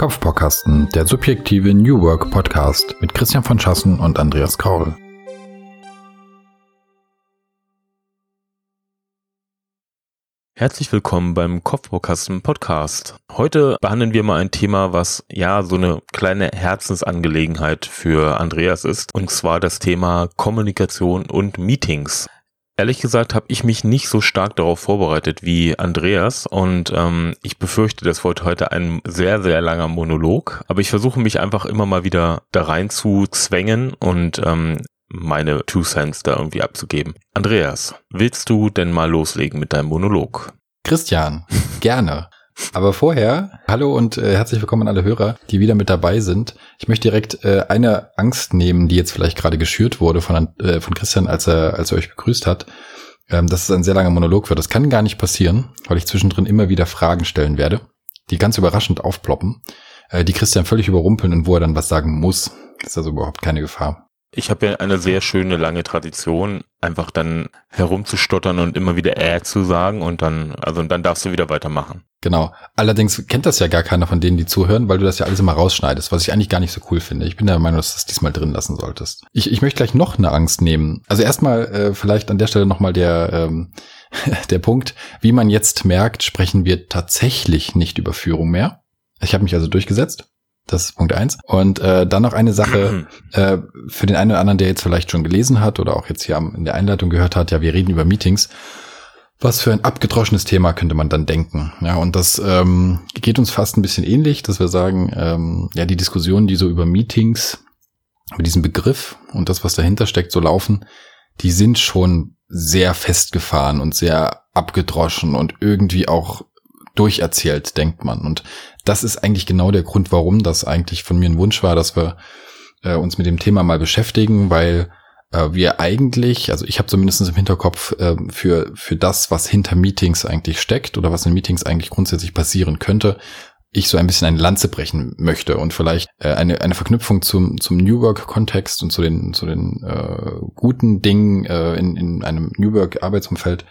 Kopfbaukasten, der subjektive New Work Podcast mit Christian von Schassen und Andreas Kaul. Herzlich willkommen beim Kopfbaukasten Podcast. Heute behandeln wir mal ein Thema, was ja so eine kleine Herzensangelegenheit für Andreas ist, und zwar das Thema Kommunikation und Meetings. Ehrlich gesagt habe ich mich nicht so stark darauf vorbereitet wie Andreas und ähm, ich befürchte, das wird heute ein sehr, sehr langer Monolog. Aber ich versuche mich einfach immer mal wieder da rein zu zwängen und ähm, meine Two Cents da irgendwie abzugeben. Andreas, willst du denn mal loslegen mit deinem Monolog? Christian, gerne. Aber vorher, hallo und äh, herzlich willkommen an alle Hörer, die wieder mit dabei sind. Ich möchte direkt äh, eine Angst nehmen, die jetzt vielleicht gerade geschürt wurde von, äh, von Christian, als er, als er euch begrüßt hat, ähm, dass es ein sehr langer Monolog wird. Das kann gar nicht passieren, weil ich zwischendrin immer wieder Fragen stellen werde, die ganz überraschend aufploppen, äh, die Christian völlig überrumpeln und wo er dann was sagen muss. Ist also überhaupt keine Gefahr. Ich habe ja eine sehr schöne lange Tradition, einfach dann herumzustottern und immer wieder äh zu sagen und dann, also und dann darfst du wieder weitermachen. Genau. Allerdings kennt das ja gar keiner von denen, die zuhören, weil du das ja alles immer rausschneidest, was ich eigentlich gar nicht so cool finde. Ich bin der Meinung, dass du das diesmal drin lassen solltest. Ich, ich möchte gleich noch eine Angst nehmen. Also erstmal äh, vielleicht an der Stelle nochmal der, ähm, der Punkt, wie man jetzt merkt, sprechen wir tatsächlich nicht über Führung mehr. Ich habe mich also durchgesetzt. Das ist Punkt eins. Und äh, dann noch eine Sache äh, für den einen oder anderen, der jetzt vielleicht schon gelesen hat oder auch jetzt hier in der Einleitung gehört hat. Ja, wir reden über Meetings. Was für ein abgedroschenes Thema könnte man dann denken? Ja, und das ähm, geht uns fast ein bisschen ähnlich, dass wir sagen, ähm, ja, die Diskussionen, die so über Meetings, über diesen Begriff und das, was dahinter steckt, so laufen, die sind schon sehr festgefahren und sehr abgedroschen und irgendwie auch durcherzählt, denkt man. Und das ist eigentlich genau der Grund, warum das eigentlich von mir ein Wunsch war, dass wir äh, uns mit dem Thema mal beschäftigen, weil äh, wir eigentlich, also ich habe zumindest im Hinterkopf äh, für, für das, was hinter Meetings eigentlich steckt oder was in Meetings eigentlich grundsätzlich passieren könnte, ich so ein bisschen eine Lanze brechen möchte und vielleicht äh, eine, eine Verknüpfung zum, zum New Work-Kontext und zu den, zu den äh, guten Dingen äh, in, in einem New Work-Arbeitsumfeld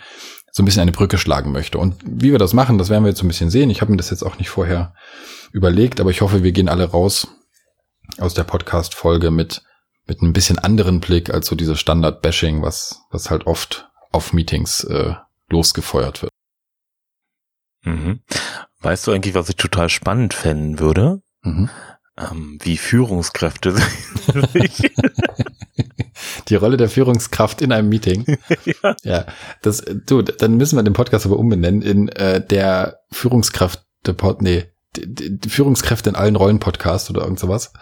so ein bisschen eine Brücke schlagen möchte. Und wie wir das machen, das werden wir jetzt so ein bisschen sehen. Ich habe mir das jetzt auch nicht vorher überlegt, aber ich hoffe, wir gehen alle raus aus der Podcast-Folge mit, mit ein bisschen anderen Blick als so dieses Standard-Bashing, was, was halt oft auf Meetings äh, losgefeuert wird. Mhm. Weißt du eigentlich, was ich total spannend fänden würde? Mhm. Ähm, wie Führungskräfte sich die Rolle der Führungskraft in einem Meeting. ja. ja, das, du, dann müssen wir den Podcast aber umbenennen in äh, der Führungskraft, der Pod, nee, die, die Führungskräfte in allen Rollen Podcast oder irgend sowas.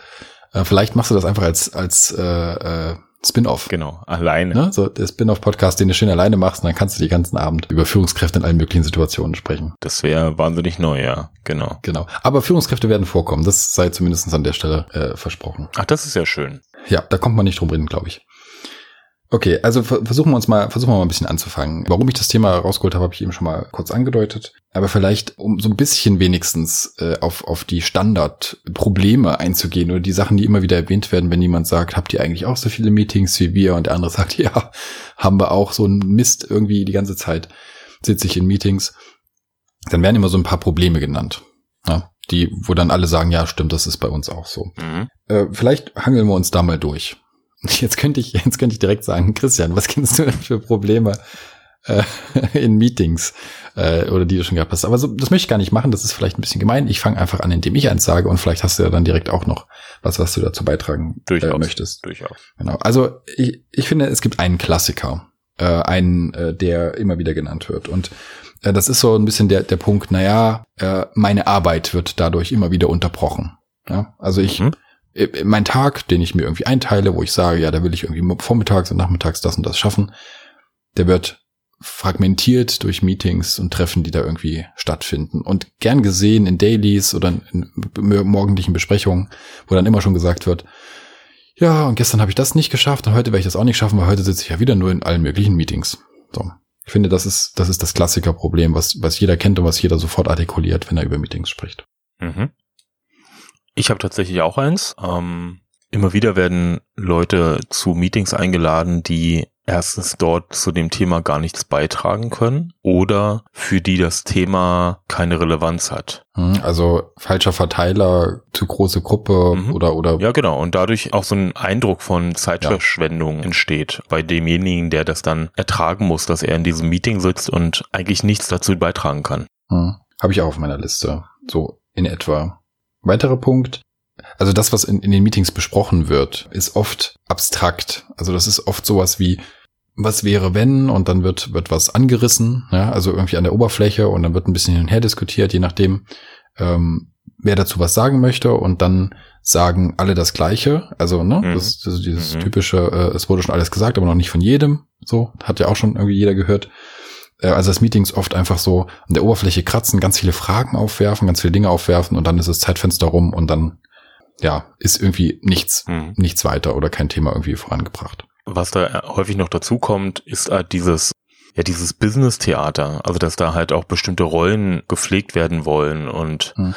Äh, vielleicht machst du das einfach als als äh, äh, Spin-off. Genau, alleine. Ne? So der Spin-off-Podcast, den du schön alleine machst, und dann kannst du die ganzen Abend über Führungskräfte in allen möglichen Situationen sprechen. Das wäre wahnsinnig neu, ja, genau. Genau. Aber Führungskräfte werden vorkommen. Das sei zumindest an der Stelle äh, versprochen. Ach, das ist ja schön. Ja, da kommt man nicht drum reden, glaube ich. Okay, also versuchen wir uns mal, versuchen wir mal ein bisschen anzufangen. Warum ich das Thema rausgeholt habe, habe ich eben schon mal kurz angedeutet. Aber vielleicht, um so ein bisschen wenigstens äh, auf, auf die Standardprobleme einzugehen oder die Sachen, die immer wieder erwähnt werden, wenn jemand sagt, habt ihr eigentlich auch so viele Meetings wie wir? Und der andere sagt, ja, haben wir auch so ein Mist irgendwie die ganze Zeit sitze ich in Meetings. Dann werden immer so ein paar Probleme genannt. Ja, die, wo dann alle sagen, ja, stimmt, das ist bei uns auch so. Mhm. Äh, vielleicht hangeln wir uns da mal durch. Jetzt könnte ich, jetzt könnte ich direkt sagen, Christian, was kennst du denn für Probleme äh, in Meetings äh, oder die du schon gehabt hast? Aber so, das möchte ich gar nicht machen. Das ist vielleicht ein bisschen gemein. Ich fange einfach an, indem ich eins sage und vielleicht hast du ja dann direkt auch noch was, was du dazu beitragen durchaus, äh, möchtest. Durchaus. Genau. Also ich, ich finde, es gibt einen Klassiker, äh, einen, äh, der immer wieder genannt wird und äh, das ist so ein bisschen der, der Punkt, naja, äh, meine Arbeit wird dadurch immer wieder unterbrochen. Ja? Also ich, mhm äh, mein Tag, den ich mir irgendwie einteile, wo ich sage, ja, da will ich irgendwie vormittags und nachmittags das und das schaffen, der wird fragmentiert durch Meetings und Treffen, die da irgendwie stattfinden. Und gern gesehen in Dailies oder in morgendlichen Besprechungen, wo dann immer schon gesagt wird, ja, und gestern habe ich das nicht geschafft und heute werde ich das auch nicht schaffen, weil heute sitze ich ja wieder nur in allen möglichen Meetings. So. Ich finde, das ist, das ist das Klassikerproblem, was, was jeder kennt und was jeder sofort artikuliert, wenn er über Meetings spricht. Mhm. Ich habe tatsächlich auch eins. Ähm, immer wieder werden Leute zu Meetings eingeladen, die erstens dort zu dem Thema gar nichts beitragen können oder für die das Thema keine Relevanz hat. Hm, also falscher Verteiler, zu große Gruppe mhm. oder oder ja genau und dadurch auch so ein Eindruck von Zeitverschwendung ja. entsteht bei demjenigen, der das dann ertragen muss, dass er in diesem Meeting sitzt und eigentlich nichts dazu beitragen kann. Hm. Habe ich auch auf meiner Liste so in etwa. Weiterer Punkt, also das, was in, in den Meetings besprochen wird, ist oft abstrakt. Also das ist oft sowas wie, was wäre wenn und dann wird, wird was angerissen, ja, also irgendwie an der Oberfläche und dann wird ein bisschen hin und her diskutiert, je nachdem, ähm, wer dazu was sagen möchte und dann sagen alle das Gleiche. Also, ne, mhm. das, das ist dieses mhm. typische, äh, es wurde schon alles gesagt, aber noch nicht von jedem. So, hat ja auch schon irgendwie jeder gehört. Äh, also das Meetings oft einfach so an der Oberfläche kratzen, ganz viele Fragen aufwerfen, ganz viele Dinge aufwerfen und dann ist das Zeitfenster rum und dann ja, ist irgendwie nichts, mhm. nichts weiter oder kein Thema irgendwie vorangebracht. Was da häufig noch dazu kommt, ist halt dieses, ja, dieses Business-Theater. Also, dass da halt auch bestimmte Rollen gepflegt werden wollen und mhm.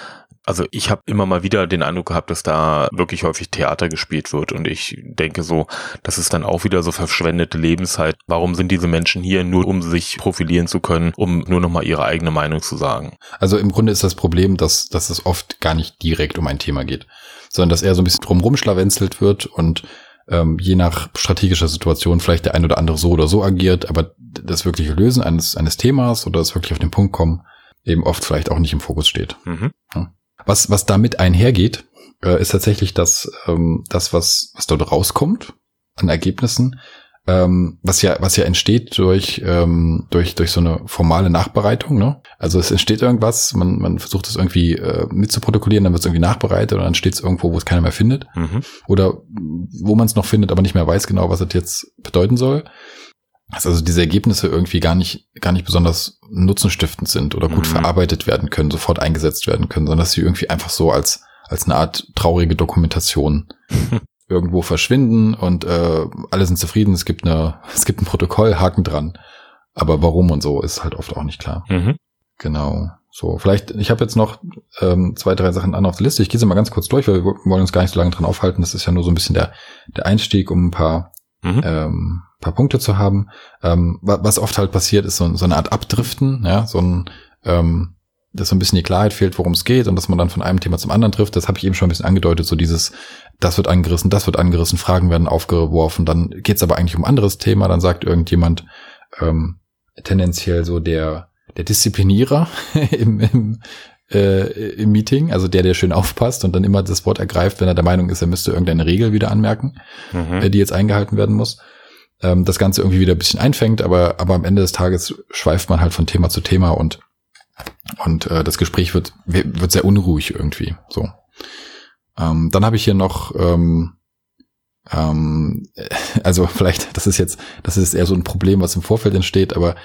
Also ich habe immer mal wieder den Eindruck gehabt, dass da wirklich häufig Theater gespielt wird und ich denke so, das ist dann auch wieder so verschwendete Lebenszeit. Warum sind diese Menschen hier nur, um sich profilieren zu können, um nur noch mal ihre eigene Meinung zu sagen? Also im Grunde ist das Problem, dass, dass es oft gar nicht direkt um ein Thema geht sondern dass er so ein bisschen drumrum schlawenzelt wird und ähm, je nach strategischer Situation vielleicht der ein oder andere so oder so agiert, aber das wirkliche Lösen eines, eines Themas oder das wirklich auf den Punkt kommen, eben oft vielleicht auch nicht im Fokus steht. Mhm. Ja. Was, was damit einhergeht, äh, ist tatsächlich das, ähm, das was, was dort rauskommt an Ergebnissen, ähm, was ja, was ja entsteht durch, ähm, durch, durch so eine formale Nachbereitung. Ne? Also es entsteht irgendwas, man, man versucht es irgendwie äh, mitzuprotokollieren, dann wird es irgendwie nachbereitet und dann steht es irgendwo, wo es keiner mehr findet. Mhm. Oder wo man es noch findet, aber nicht mehr weiß genau, was es jetzt bedeuten soll. Dass also diese Ergebnisse irgendwie gar nicht, gar nicht besonders nutzenstiftend sind oder gut mhm. verarbeitet werden können, sofort eingesetzt werden können, sondern dass sie irgendwie einfach so als, als eine Art traurige Dokumentation irgendwo verschwinden und äh, alle sind zufrieden. Es gibt eine, es gibt ein Protokoll, Haken dran. Aber warum und so ist halt oft auch nicht klar. Mhm. Genau. So, vielleicht, ich habe jetzt noch ähm, zwei, drei Sachen an auf der Liste. Ich gehe sie mal ganz kurz durch, weil wir wollen uns gar nicht so lange dran aufhalten. Das ist ja nur so ein bisschen der, der Einstieg, um ein paar, mhm. ähm, paar Punkte zu haben. Ähm, was oft halt passiert, ist so, so eine Art Abdriften, ja, so ein ähm, dass so ein bisschen die Klarheit fehlt, worum es geht und dass man dann von einem Thema zum anderen trifft. Das habe ich eben schon ein bisschen angedeutet, so dieses, das wird angerissen, das wird angerissen, Fragen werden aufgeworfen, dann geht es aber eigentlich um ein anderes Thema, dann sagt irgendjemand ähm, tendenziell so der, der Disziplinierer im, im, äh, im Meeting, also der, der schön aufpasst und dann immer das Wort ergreift, wenn er der Meinung ist, er müsste irgendeine Regel wieder anmerken, mhm. äh, die jetzt eingehalten werden muss ähm, das Ganze irgendwie wieder ein bisschen einfängt, aber, aber am Ende des Tages schweift man halt von Thema zu Thema und und äh, das Gespräch wird, wird sehr unruhig irgendwie. So. Ähm, dann habe ich hier noch, ähm, ähm, also vielleicht, das ist jetzt, das ist eher so ein Problem, was im Vorfeld entsteht, aber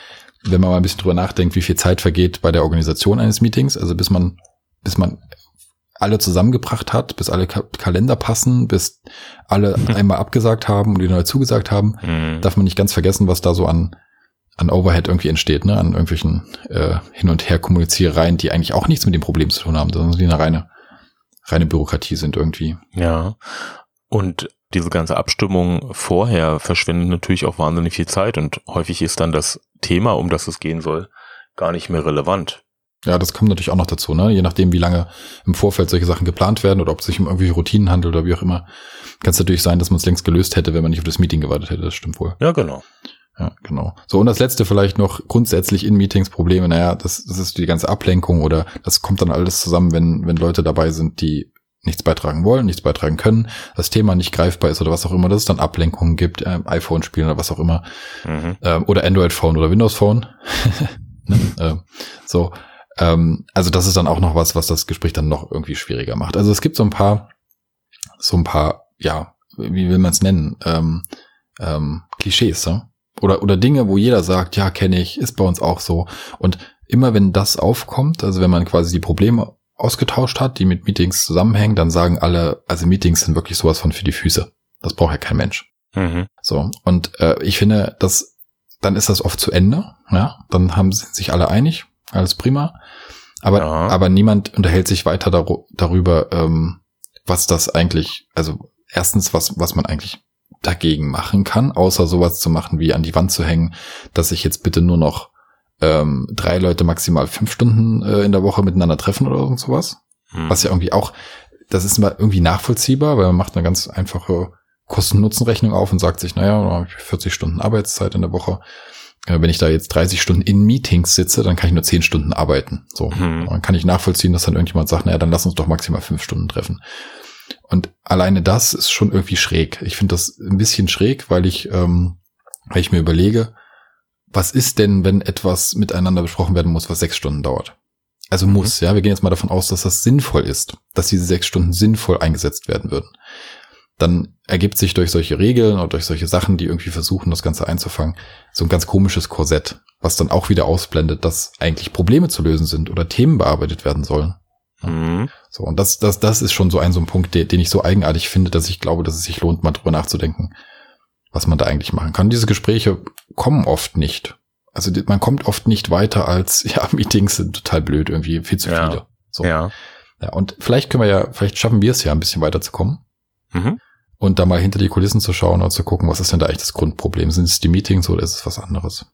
wenn man mal ein bisschen drüber nachdenkt, wie viel Zeit vergeht bei der Organisation eines Meetings, also bis man, bis man alle zusammengebracht hat, bis alle Ka Kalender passen, bis alle einmal abgesagt haben und die neu zugesagt haben, mhm. darf man nicht ganz vergessen, was da so an an Overhead irgendwie entsteht, ne, an irgendwelchen äh, Hin- und Her-Kommuniziereien, die eigentlich auch nichts mit dem Problem zu tun haben, sondern die eine reine, reine Bürokratie sind irgendwie. Ja. Und diese ganze Abstimmung vorher verschwindet natürlich auch wahnsinnig viel Zeit und häufig ist dann das Thema, um das es gehen soll, gar nicht mehr relevant. Ja, das kommt natürlich auch noch dazu, ne? Je nachdem, wie lange im Vorfeld solche Sachen geplant werden oder ob es sich um irgendwelche Routinen handelt oder wie auch immer, kann es natürlich sein, dass man es längst gelöst hätte, wenn man nicht auf das Meeting gewartet hätte. Das stimmt wohl. Ja, genau. Ja, genau. So, und das letzte vielleicht noch grundsätzlich in Meetings Probleme. Naja, das, das ist die ganze Ablenkung oder das kommt dann alles zusammen, wenn, wenn Leute dabei sind, die nichts beitragen wollen, nichts beitragen können, das Thema nicht greifbar ist oder was auch immer, dass es dann Ablenkungen gibt, äh, iPhone spielen oder was auch immer, mhm. ähm, oder Android Phone oder Windows Phone. ne? äh, so, ähm, also das ist dann auch noch was, was das Gespräch dann noch irgendwie schwieriger macht. Also es gibt so ein paar, so ein paar, ja, wie will man es nennen, ähm, ähm, Klischees, ja? oder, oder Dinge, wo jeder sagt, ja, kenne ich, ist bei uns auch so. Und immer wenn das aufkommt, also wenn man quasi die Probleme ausgetauscht hat, die mit Meetings zusammenhängen, dann sagen alle, also Meetings sind wirklich sowas von für die Füße. Das braucht ja kein Mensch. Mhm. So. Und äh, ich finde, dass dann ist das oft zu Ende. Ja, dann haben sie sich alle einig, alles prima. Aber ja. aber niemand unterhält sich weiter dar darüber, ähm, was das eigentlich, also erstens was was man eigentlich dagegen machen kann, außer sowas zu machen wie an die Wand zu hängen, dass ich jetzt bitte nur noch ähm, drei Leute maximal fünf Stunden äh, in der Woche miteinander treffen oder irgend sowas. Hm. Was ja irgendwie auch, das ist mal irgendwie nachvollziehbar, weil man macht eine ganz einfache Kosten-Nutzen-Rechnung auf und sagt sich, naja, 40 Stunden Arbeitszeit in der Woche. Wenn ich da jetzt 30 Stunden in Meetings sitze, dann kann ich nur 10 Stunden arbeiten. So. Hm. Dann kann ich nachvollziehen, dass dann irgendjemand sagt, naja, dann lass uns doch maximal fünf Stunden treffen. Und alleine das ist schon irgendwie schräg. Ich finde das ein bisschen schräg, weil ich, ähm, weil ich mir überlege, was ist denn, wenn etwas miteinander besprochen werden muss, was sechs Stunden dauert? Also mhm. muss, ja. Wir gehen jetzt mal davon aus, dass das sinnvoll ist, dass diese sechs Stunden sinnvoll eingesetzt werden würden. Dann ergibt sich durch solche Regeln oder durch solche Sachen, die irgendwie versuchen, das Ganze einzufangen, so ein ganz komisches Korsett, was dann auch wieder ausblendet, dass eigentlich Probleme zu lösen sind oder Themen bearbeitet werden sollen. Mhm. So, und das, das, das ist schon so ein, so ein Punkt, den, den ich so eigenartig finde, dass ich glaube, dass es sich lohnt, mal drüber nachzudenken, was man da eigentlich machen kann. Diese Gespräche kommen oft nicht. Also man kommt oft nicht weiter als, ja, Meetings sind total blöd, irgendwie viel zu ja. viele. So. Ja. ja. Und vielleicht können wir ja, vielleicht schaffen wir es ja ein bisschen weiterzukommen. Mhm. Und da mal hinter die Kulissen zu schauen und zu gucken, was ist denn da eigentlich das Grundproblem? Sind es die Meetings oder ist es was anderes?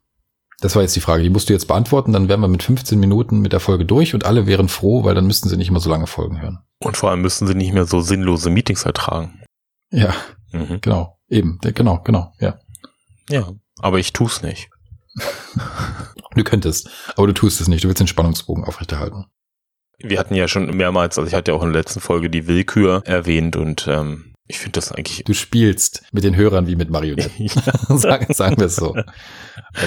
Das war jetzt die Frage, die musst du jetzt beantworten, dann wären wir mit 15 Minuten mit der Folge durch und alle wären froh, weil dann müssten sie nicht immer so lange Folgen hören. Und vor allem müssten sie nicht mehr so sinnlose Meetings ertragen. Ja, mhm. genau, eben, genau, genau, ja. Ja, aber ich tu's nicht. du könntest, aber du tust es nicht, du willst den Spannungsbogen aufrechterhalten. Wir hatten ja schon mehrmals, also ich hatte ja auch in der letzten Folge die Willkür erwähnt und ähm, ich finde das eigentlich. Du spielst mit den Hörern wie mit Marionetten. sagen, sagen wir es so.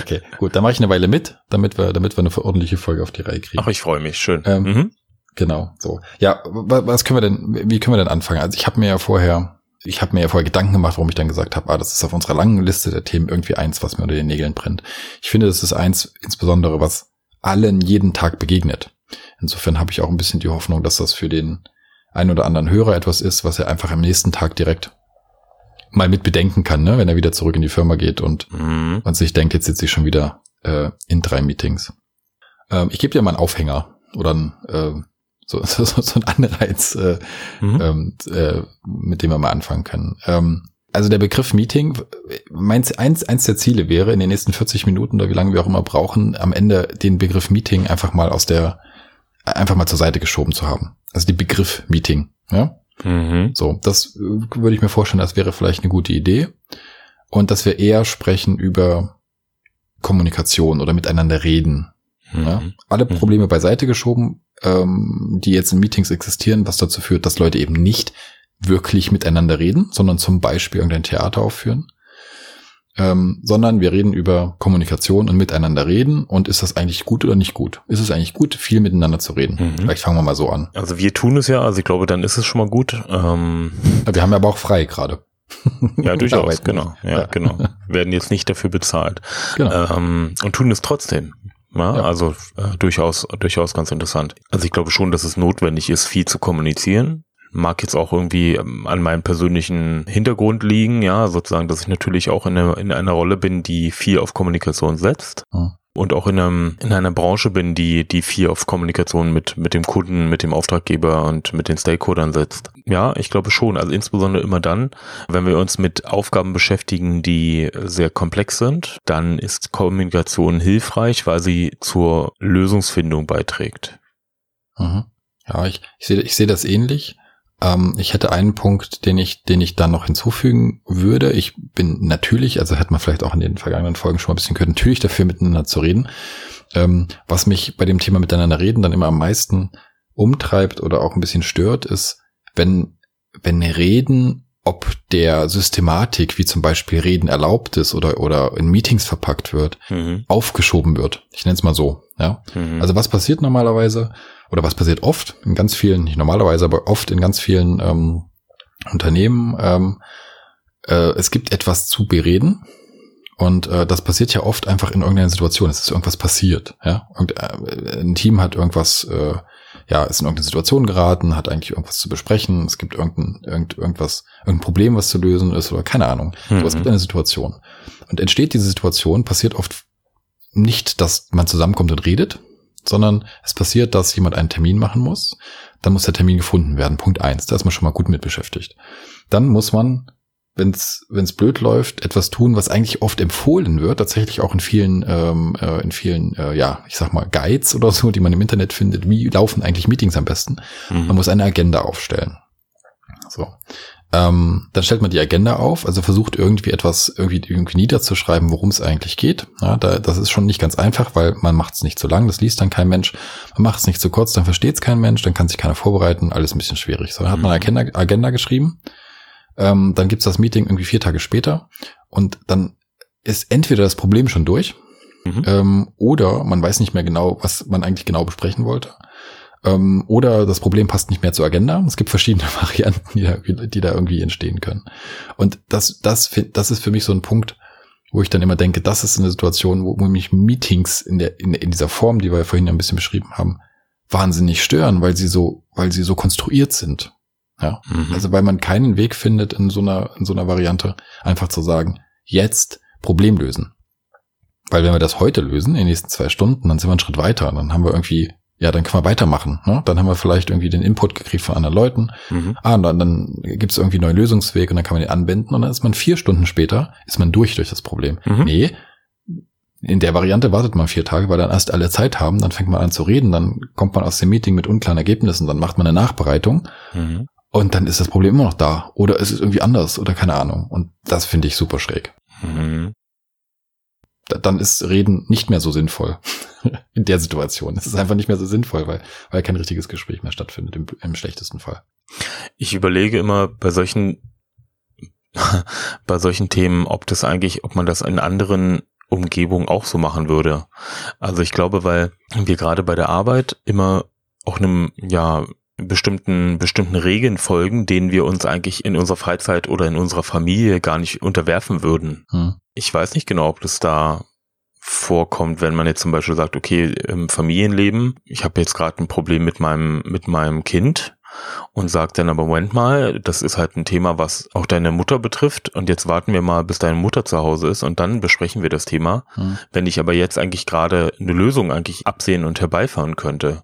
Okay, gut, dann mache ich eine Weile mit, damit wir, damit wir eine ordentliche Folge auf die Reihe kriegen. Ach, ich freue mich, schön. Ähm, mhm. Genau, so. Ja, was können wir denn, wie können wir denn anfangen? Also ich habe mir ja vorher, ich habe mir ja vorher Gedanken gemacht, warum ich dann gesagt habe, ah, das ist auf unserer langen Liste der Themen irgendwie eins, was mir unter den Nägeln brennt. Ich finde, das ist eins, insbesondere was allen jeden Tag begegnet. Insofern habe ich auch ein bisschen die Hoffnung, dass das für den ein oder anderen Hörer etwas ist, was er einfach am nächsten Tag direkt mal mit bedenken kann, ne? wenn er wieder zurück in die Firma geht und, mhm. und sich denkt, jetzt sitze ich schon wieder äh, in drei Meetings. Ähm, ich gebe dir mal einen Aufhänger oder ein, äh, so, so, so ein Anreiz, äh, mhm. ähm, äh, mit dem wir mal anfangen können. Ähm, also der Begriff Meeting, meins, eins, eins der Ziele wäre, in den nächsten 40 Minuten oder wie lange wir auch immer brauchen, am Ende den Begriff Meeting einfach mal aus der, einfach mal zur Seite geschoben zu haben. Also die Begriff Meeting. Ja? Mhm. So, das äh, würde ich mir vorstellen, das wäre vielleicht eine gute Idee. Und dass wir eher sprechen über Kommunikation oder miteinander reden. Mhm. Ja? Alle mhm. Probleme beiseite geschoben, ähm, die jetzt in Meetings existieren, was dazu führt, dass Leute eben nicht wirklich miteinander reden, sondern zum Beispiel irgendein Theater aufführen ähm, sondern wir reden über Kommunikation und miteinander reden. Und ist das eigentlich gut oder nicht gut? Ist es eigentlich gut, viel miteinander zu reden? Mhm. Vielleicht fangen wir mal so an. Also wir tun es ja, also ich glaube, dann ist es schon mal gut. Ähm wir haben aber auch frei gerade. Ja, durchaus, genau. Ja, ja, genau. Werden jetzt nicht dafür bezahlt. Genau. Ähm, und tun es trotzdem. Ja, ja. Also äh, durchaus, durchaus ganz interessant. Also ich glaube schon, dass es notwendig ist, viel zu kommunizieren mag jetzt auch irgendwie ähm, an meinem persönlichen Hintergrund liegen, ja, sozusagen, dass ich natürlich auch in, eine, in einer Rolle bin, die viel auf Kommunikation setzt. Mhm. Und auch in, einem, in einer Branche bin, die, die viel auf Kommunikation mit, mit dem Kunden, mit dem Auftraggeber und mit den Stakeholdern setzt. Ja, ich glaube schon. Also insbesondere immer dann, wenn wir uns mit Aufgaben beschäftigen, die sehr komplex sind, dann ist Kommunikation hilfreich, weil sie zur Lösungsfindung beiträgt. Mhm. Ja, ich, ich sehe ich sehe das ähnlich. Ähm, ich hätte einen Punkt, den ich, den ich dann noch hinzufügen würde. Ich bin natürlich, also hätte man vielleicht auch in den vergangenen Folgen schon mal ein bisschen gehört, natürlich dafür miteinander zu reden. Ähm, was mich bei dem Thema miteinander reden dann immer am meisten umtreibt oder auch ein bisschen stört, ist, wenn, wenn Reden ob der Systematik, wie zum Beispiel Reden erlaubt ist oder, oder in Meetings verpackt wird, mhm. aufgeschoben wird. Ich nenne es mal so. Ja. Mhm. Also was passiert normalerweise? oder was passiert oft in ganz vielen, nicht normalerweise, aber oft in ganz vielen ähm, Unternehmen, ähm, äh, es gibt etwas zu bereden. Und äh, das passiert ja oft einfach in irgendeiner Situation. Es ist irgendwas passiert. Ja? Irgend, äh, ein Team hat irgendwas, äh, ja, ist in irgendeine Situation geraten, hat eigentlich irgendwas zu besprechen. Es gibt irgendein, irgend, irgendwas, irgendein Problem, was zu lösen ist oder keine Ahnung. Mhm. Aber es gibt eine Situation. Und entsteht diese Situation, passiert oft nicht, dass man zusammenkommt und redet, sondern es passiert, dass jemand einen Termin machen muss. Dann muss der Termin gefunden werden. Punkt eins. Da ist man schon mal gut mit beschäftigt. Dann muss man wenn es blöd läuft, etwas tun, was eigentlich oft empfohlen wird, tatsächlich auch in vielen, ähm, äh, in vielen, äh, ja, ich sag mal, Guides oder so, die man im Internet findet, wie laufen eigentlich Meetings am besten. Mhm. Man muss eine Agenda aufstellen. So. Ähm, dann stellt man die Agenda auf, also versucht irgendwie etwas irgendwie, irgendwie niederzuschreiben, worum es eigentlich geht. Ja, da, das ist schon nicht ganz einfach, weil man macht es nicht zu lang, das liest dann kein Mensch. Man macht es nicht zu kurz, dann versteht es kein Mensch, dann kann sich keiner vorbereiten, alles ein bisschen schwierig. So, dann hat man eine. Agenda, Agenda geschrieben, ähm, dann gibt's das Meeting irgendwie vier Tage später und dann ist entweder das Problem schon durch mhm. ähm, oder man weiß nicht mehr genau, was man eigentlich genau besprechen wollte. Ähm, oder das Problem passt nicht mehr zur Agenda. Es gibt verschiedene Varianten, die da, die da irgendwie entstehen können. Und das, das, das ist für mich so ein Punkt, wo ich dann immer denke, das ist eine Situation, wo, wo mich Meetings in, der, in, in dieser Form, die wir vorhin ein bisschen beschrieben haben, wahnsinnig stören, weil sie so, weil sie so konstruiert sind. Ja. Mhm. Also weil man keinen Weg findet in so einer, in so einer Variante, einfach zu sagen, jetzt Problem lösen. Weil wenn wir das heute lösen, in den nächsten zwei Stunden, dann sind wir einen Schritt weiter. Dann haben wir irgendwie ja, dann können wir weitermachen. Ne? Dann haben wir vielleicht irgendwie den Input gekriegt von anderen Leuten. Mhm. Ah, und dann, dann gibt es irgendwie einen neuen Lösungsweg und dann kann man den anwenden und dann ist man vier Stunden später, ist man durch durch das Problem. Mhm. Nee, in der Variante wartet man vier Tage, weil dann erst alle Zeit haben, dann fängt man an zu reden, dann kommt man aus dem Meeting mit unklaren Ergebnissen, dann macht man eine Nachbereitung mhm. Und dann ist das Problem immer noch da. Oder es ist irgendwie anders oder keine Ahnung. Und das finde ich super schräg. Mhm dann ist Reden nicht mehr so sinnvoll in der Situation. Es ist einfach nicht mehr so sinnvoll, weil, weil kein richtiges Gespräch mehr stattfindet, im, im schlechtesten Fall. Ich überlege immer bei solchen, bei solchen Themen, ob das eigentlich, ob man das in anderen Umgebungen auch so machen würde. Also ich glaube, weil wir gerade bei der Arbeit immer auch einem, ja, bestimmten, bestimmten Regeln folgen, denen wir uns eigentlich in unserer Freizeit oder in unserer Familie gar nicht unterwerfen würden. Hm. Ich weiß nicht genau, ob das da vorkommt, wenn man jetzt zum Beispiel sagt, okay, im Familienleben, ich habe jetzt gerade ein Problem mit meinem, mit meinem Kind und sagt dann aber Moment mal, das ist halt ein Thema, was auch deine Mutter betrifft und jetzt warten wir mal, bis deine Mutter zu Hause ist und dann besprechen wir das Thema. Hm. Wenn ich aber jetzt eigentlich gerade eine Lösung eigentlich absehen und herbeifahren könnte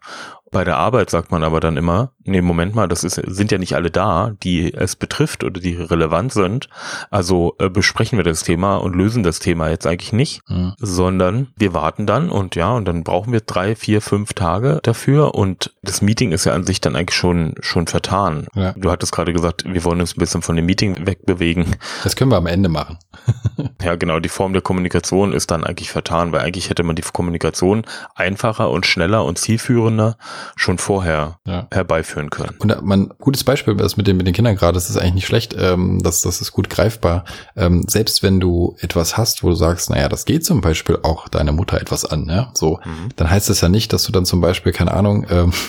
bei der Arbeit sagt man aber dann immer, nee, Moment mal, das ist, sind ja nicht alle da, die es betrifft oder die relevant sind. Also äh, besprechen wir das Thema und lösen das Thema jetzt eigentlich nicht, mhm. sondern wir warten dann und ja, und dann brauchen wir drei, vier, fünf Tage dafür und das Meeting ist ja an sich dann eigentlich schon, schon vertan. Ja. Du hattest gerade gesagt, wir wollen uns ein bisschen von dem Meeting wegbewegen. Das können wir am Ende machen. ja, genau, die Form der Kommunikation ist dann eigentlich vertan, weil eigentlich hätte man die Kommunikation einfacher und schneller und zielführender schon vorher ja. herbeiführen können. Und man, gutes Beispiel, das mit den, mit den Kindern gerade, das ist eigentlich nicht schlecht, ähm, das, das ist gut greifbar. Ähm, selbst wenn du etwas hast, wo du sagst, naja, das geht zum Beispiel auch deiner Mutter etwas an, ja, so, mhm. dann heißt das ja nicht, dass du dann zum Beispiel, keine Ahnung, ähm,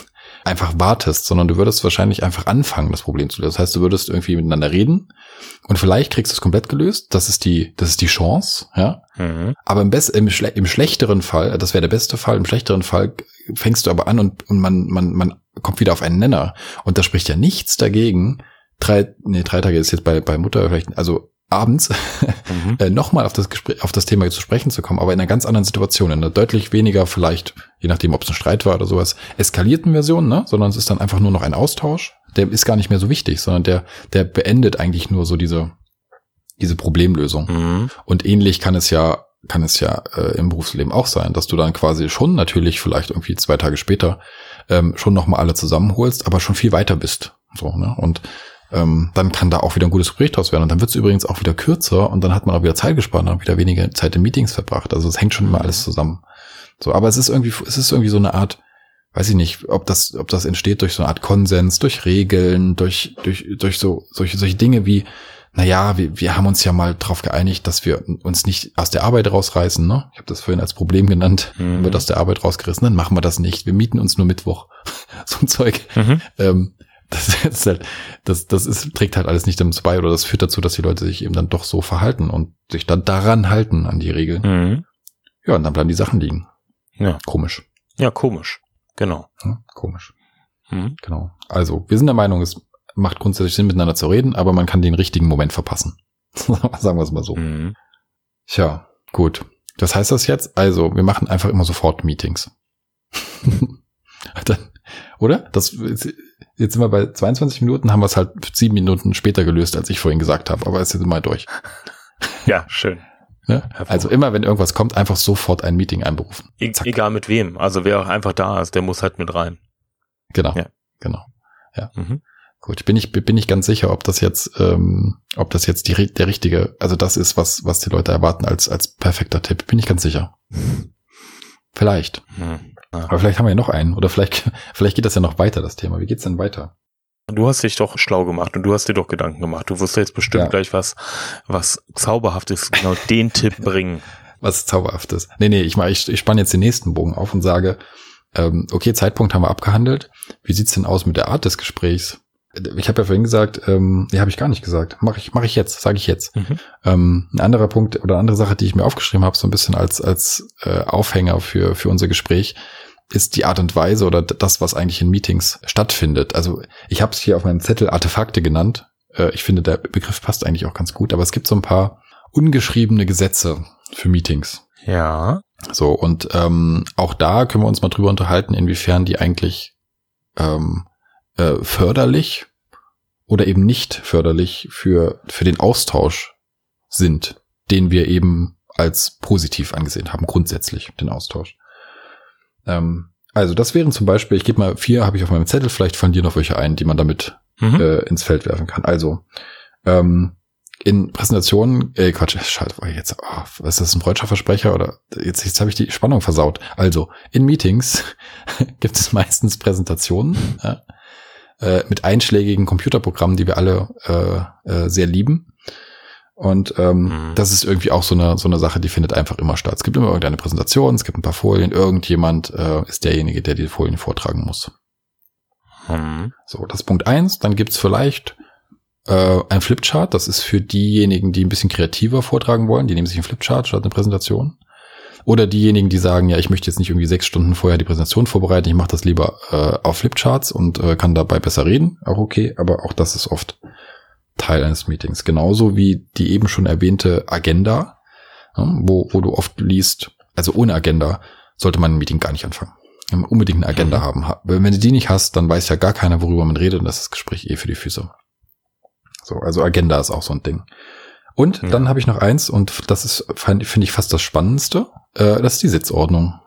einfach wartest, sondern du würdest wahrscheinlich einfach anfangen, das Problem zu lösen. Das heißt, du würdest irgendwie miteinander reden und vielleicht kriegst du es komplett gelöst. Das ist die, das ist die Chance, ja. Mhm. Aber im, best, im, schle im schlechteren Fall, das wäre der beste Fall, im schlechteren Fall fängst du aber an und, und man, man, man kommt wieder auf einen Nenner. Und da spricht ja nichts dagegen, drei, nee, drei Tage ist jetzt bei, bei Mutter vielleicht, also abends mhm. äh, nochmal auf das Gespräch, auf das Thema zu sprechen zu kommen, aber in einer ganz anderen Situation, in einer deutlich weniger vielleicht, je nachdem, ob es ein Streit war oder sowas, eskalierten Version, ne? Sondern es ist dann einfach nur noch ein Austausch. Der ist gar nicht mehr so wichtig, sondern der, der beendet eigentlich nur so diese, diese Problemlösung. Mhm. Und ähnlich kann es ja, kann es ja äh, im Berufsleben auch sein, dass du dann quasi schon natürlich vielleicht irgendwie zwei Tage später ähm, schon nochmal alle zusammenholst, aber schon viel weiter bist. So, ne? Und ähm, dann kann da auch wieder ein gutes Gespräch draus werden. Und dann wird es übrigens auch wieder kürzer und dann hat man auch wieder Zeit gespart und wieder weniger Zeit in Meetings verbracht. Also es hängt schon immer mhm. alles zusammen. So, aber es ist irgendwie, es ist irgendwie so eine Art, weiß ich nicht, ob das, ob das entsteht durch so eine Art Konsens, durch Regeln, durch, durch, durch so, solche, solche Dinge wie, naja, wir, wir haben uns ja mal darauf geeinigt, dass wir uns nicht aus der Arbeit rausreißen. Ne? Ich habe das vorhin als Problem genannt. Mhm. Wird aus der Arbeit rausgerissen, dann machen wir das nicht. Wir mieten uns nur Mittwoch. so ein Zeug. Mhm. Ähm, das, ist halt, das, das ist, trägt halt alles nicht dazu bei oder das führt dazu, dass die Leute sich eben dann doch so verhalten und sich dann daran halten an die Regeln. Mhm. Ja, und dann bleiben die Sachen liegen. Ja. Komisch. Ja, komisch. Genau. Ja, komisch. Mhm. Genau. Also, wir sind der Meinung, es macht grundsätzlich Sinn, miteinander zu reden, aber man kann den richtigen Moment verpassen. Sagen wir es mal so. Mhm. Tja, gut. Was heißt das jetzt? Also, wir machen einfach immer sofort Meetings. dann, Oder? Das, jetzt sind wir bei 22 Minuten, haben wir es halt sieben Minuten später gelöst, als ich vorhin gesagt habe, aber es ist mal durch. Ja, schön. Ne? Also immer, wenn irgendwas kommt, einfach sofort ein Meeting einberufen. E egal mit wem. Also wer auch einfach da ist, der muss halt mit rein. Genau. Ja. Genau. Ja. Mhm. Gut, bin ich bin ich ganz sicher, ob das jetzt ähm, ob das jetzt die der richtige, also das ist was was die Leute erwarten als als perfekter Tipp. Bin ich ganz sicher. Vielleicht. Hm. Ah. Aber vielleicht haben wir ja noch einen oder vielleicht vielleicht geht das ja noch weiter das Thema. Wie geht's denn weiter? Du hast dich doch schlau gemacht und du hast dir doch Gedanken gemacht. Du wirst jetzt bestimmt ja. gleich was was zauberhaftes genau den Tipp bringen. Was zauberhaftes. Nee, nee, ich mach, ich, ich spanne jetzt den nächsten Bogen auf und sage, ähm, okay, Zeitpunkt haben wir abgehandelt. Wie sieht's denn aus mit der Art des Gesprächs? Ich habe ja vorhin gesagt, ähm, nee, habe ich gar nicht gesagt. Mache ich, mach ich jetzt, sage ich jetzt. Mhm. Ähm, ein anderer Punkt oder eine andere Sache, die ich mir aufgeschrieben habe, so ein bisschen als als äh, Aufhänger für für unser Gespräch, ist die Art und Weise oder das, was eigentlich in Meetings stattfindet. Also ich habe es hier auf meinem Zettel Artefakte genannt. Äh, ich finde, der Begriff passt eigentlich auch ganz gut, aber es gibt so ein paar ungeschriebene Gesetze für Meetings. Ja. So, und ähm, auch da können wir uns mal drüber unterhalten, inwiefern die eigentlich ähm, äh, förderlich oder eben nicht förderlich für, für den Austausch sind, den wir eben als positiv angesehen haben, grundsätzlich, den Austausch. Ähm, also das wären zum Beispiel, ich gebe mal vier, habe ich auf meinem Zettel, vielleicht fallen dir noch welche ein, die man damit mhm. äh, ins Feld werfen kann. Also ähm, in Präsentationen, äh, Quatsch, scheiße, jetzt, oh, was ist das, ein freudscher Versprecher oder jetzt, jetzt habe ich die Spannung versaut. Also, in Meetings gibt es meistens Präsentationen ja, äh, mit einschlägigen Computerprogrammen, die wir alle äh, äh, sehr lieben. Und ähm, mhm. das ist irgendwie auch so eine, so eine Sache, die findet einfach immer statt. Es gibt immer irgendeine Präsentation, es gibt ein paar Folien, irgendjemand äh, ist derjenige, der die Folien vortragen muss. Mhm. So, das ist Punkt eins. Dann gibt's vielleicht äh, ein Flipchart. Das ist für diejenigen, die ein bisschen kreativer vortragen wollen. Die nehmen sich ein Flipchart statt eine Präsentation. Oder diejenigen, die sagen, ja, ich möchte jetzt nicht irgendwie sechs Stunden vorher die Präsentation vorbereiten, ich mache das lieber äh, auf Flipcharts und äh, kann dabei besser reden. Auch okay, aber auch das ist oft Teil eines Meetings. Genauso wie die eben schon erwähnte Agenda, ja, wo, wo du oft liest, also ohne Agenda sollte man ein Meeting gar nicht anfangen. Unbedingt eine Agenda mhm. haben. Wenn du die nicht hast, dann weiß ja gar keiner, worüber man redet und das ist das Gespräch eh für die Füße. So, also Agenda ist auch so ein Ding. Und ja. dann habe ich noch eins und das ist, finde ich, fast das Spannendste. Äh, das ist die Sitzordnung.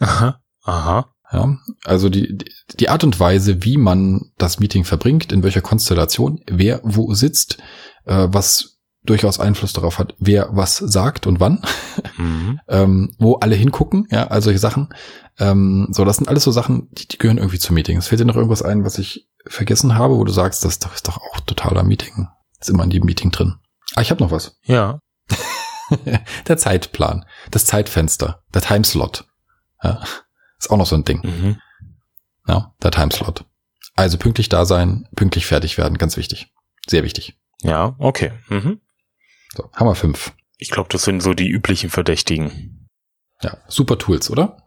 Aha, aha. Ja, also die, die Art und Weise, wie man das Meeting verbringt, in welcher Konstellation, wer wo sitzt, äh, was durchaus Einfluss darauf hat, wer was sagt und wann, mhm. ähm, wo alle hingucken, ja, all solche Sachen. Ähm, so, das sind alles so Sachen, die, die gehören irgendwie zu Meetings. Fällt dir noch irgendwas ein, was ich vergessen habe, wo du sagst, das ist doch auch totaler Meeting. Ist immer in dem Meeting drin. Ah, ich habe noch was. Ja. der Zeitplan, das Zeitfenster, der Timeslot. Ja, ist auch noch so ein Ding. Mhm. Ja, der Timeslot. Also pünktlich da sein, pünktlich fertig werden, ganz wichtig. Sehr wichtig. Ja, okay. Mhm. So, haben wir fünf. Ich glaube, das sind so die üblichen Verdächtigen. Ja, super Tools, oder?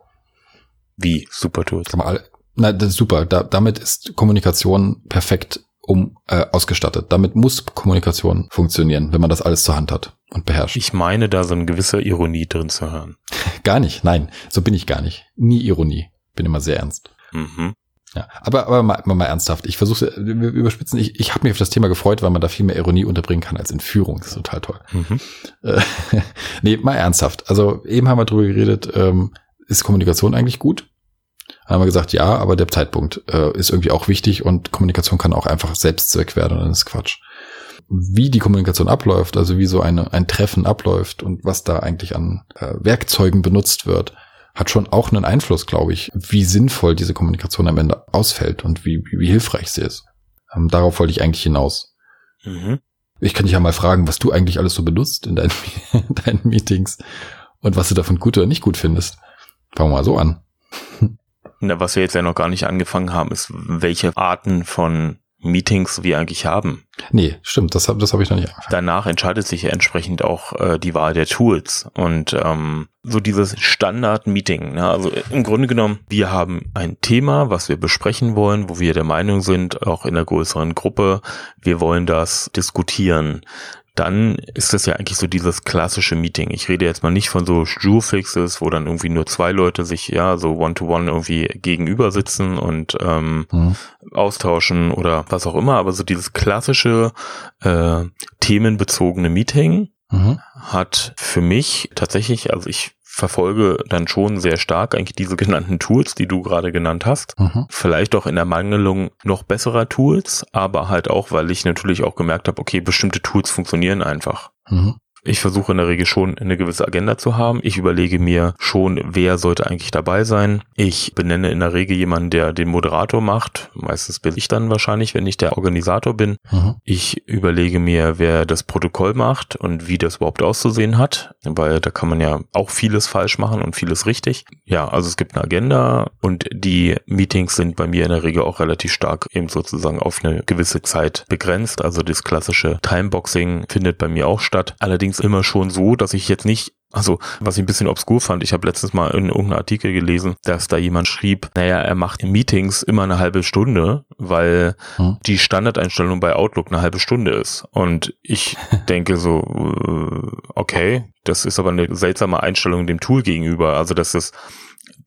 Wie super Tools? Kann man alle, na, das ist super. Da, damit ist Kommunikation perfekt um äh, ausgestattet. Damit muss Kommunikation funktionieren, wenn man das alles zur Hand hat und beherrscht. Ich meine, da so eine gewisse Ironie drin zu hören. gar nicht, nein, so bin ich gar nicht. Nie Ironie. Bin immer sehr ernst. Mhm. Ja, aber, aber mal, mal ernsthaft. Ich versuche, wir überspitzen. Ich, ich habe mich auf das Thema gefreut, weil man da viel mehr Ironie unterbringen kann als in Führung. Das ist total toll. Mhm. Äh, nee, mal ernsthaft. Also eben haben wir drüber geredet, ähm, ist Kommunikation eigentlich gut? Haben wir gesagt, ja, aber der Zeitpunkt äh, ist irgendwie auch wichtig und Kommunikation kann auch einfach Selbstzweck werden und dann ist Quatsch. Wie die Kommunikation abläuft, also wie so eine, ein Treffen abläuft und was da eigentlich an äh, Werkzeugen benutzt wird, hat schon auch einen Einfluss, glaube ich, wie sinnvoll diese Kommunikation am Ende ausfällt und wie, wie, wie hilfreich sie ist. Ähm, darauf wollte ich eigentlich hinaus. Mhm. Ich kann dich ja mal fragen, was du eigentlich alles so benutzt in deinen, deinen Meetings und was du davon gut oder nicht gut findest. Fangen wir mal so an. Na, was wir jetzt ja noch gar nicht angefangen haben, ist, welche Arten von Meetings wir eigentlich haben. Nee, stimmt, das habe das hab ich noch nicht angefangen. Danach entscheidet sich ja entsprechend auch äh, die Wahl der Tools und ähm, so dieses Standard-Meeting. Ne? Also im Grunde genommen, wir haben ein Thema, was wir besprechen wollen, wo wir der Meinung sind, auch in der größeren Gruppe, wir wollen das diskutieren. Dann ist das ja eigentlich so dieses klassische Meeting. Ich rede jetzt mal nicht von so Jewfixes, wo dann irgendwie nur zwei Leute sich ja so one-to-one -one irgendwie gegenüber sitzen und ähm, mhm. austauschen oder was auch immer, aber so dieses klassische äh, themenbezogene Meeting mhm. hat für mich tatsächlich, also ich verfolge dann schon sehr stark eigentlich diese genannten Tools, die du gerade genannt hast. Mhm. Vielleicht auch in der Mangelung noch besserer Tools, aber halt auch, weil ich natürlich auch gemerkt habe, okay, bestimmte Tools funktionieren einfach. Mhm. Ich versuche in der Regel schon eine gewisse Agenda zu haben. Ich überlege mir schon, wer sollte eigentlich dabei sein. Ich benenne in der Regel jemanden, der den Moderator macht. Meistens bin ich dann wahrscheinlich, wenn ich der Organisator bin. Mhm. Ich überlege mir, wer das Protokoll macht und wie das überhaupt auszusehen hat, weil da kann man ja auch vieles falsch machen und vieles richtig. Ja, also es gibt eine Agenda und die Meetings sind bei mir in der Regel auch relativ stark eben sozusagen auf eine gewisse Zeit begrenzt. Also das klassische Timeboxing findet bei mir auch statt. Allerdings allerdings immer schon so, dass ich jetzt nicht also, was ich ein bisschen obskur fand, ich habe letztens mal in irgendeinem Artikel gelesen, dass da jemand schrieb, naja, er macht in Meetings immer eine halbe Stunde, weil hm. die Standardeinstellung bei Outlook eine halbe Stunde ist. Und ich denke so, äh, okay, das ist aber eine seltsame Einstellung dem Tool gegenüber. Also, dass es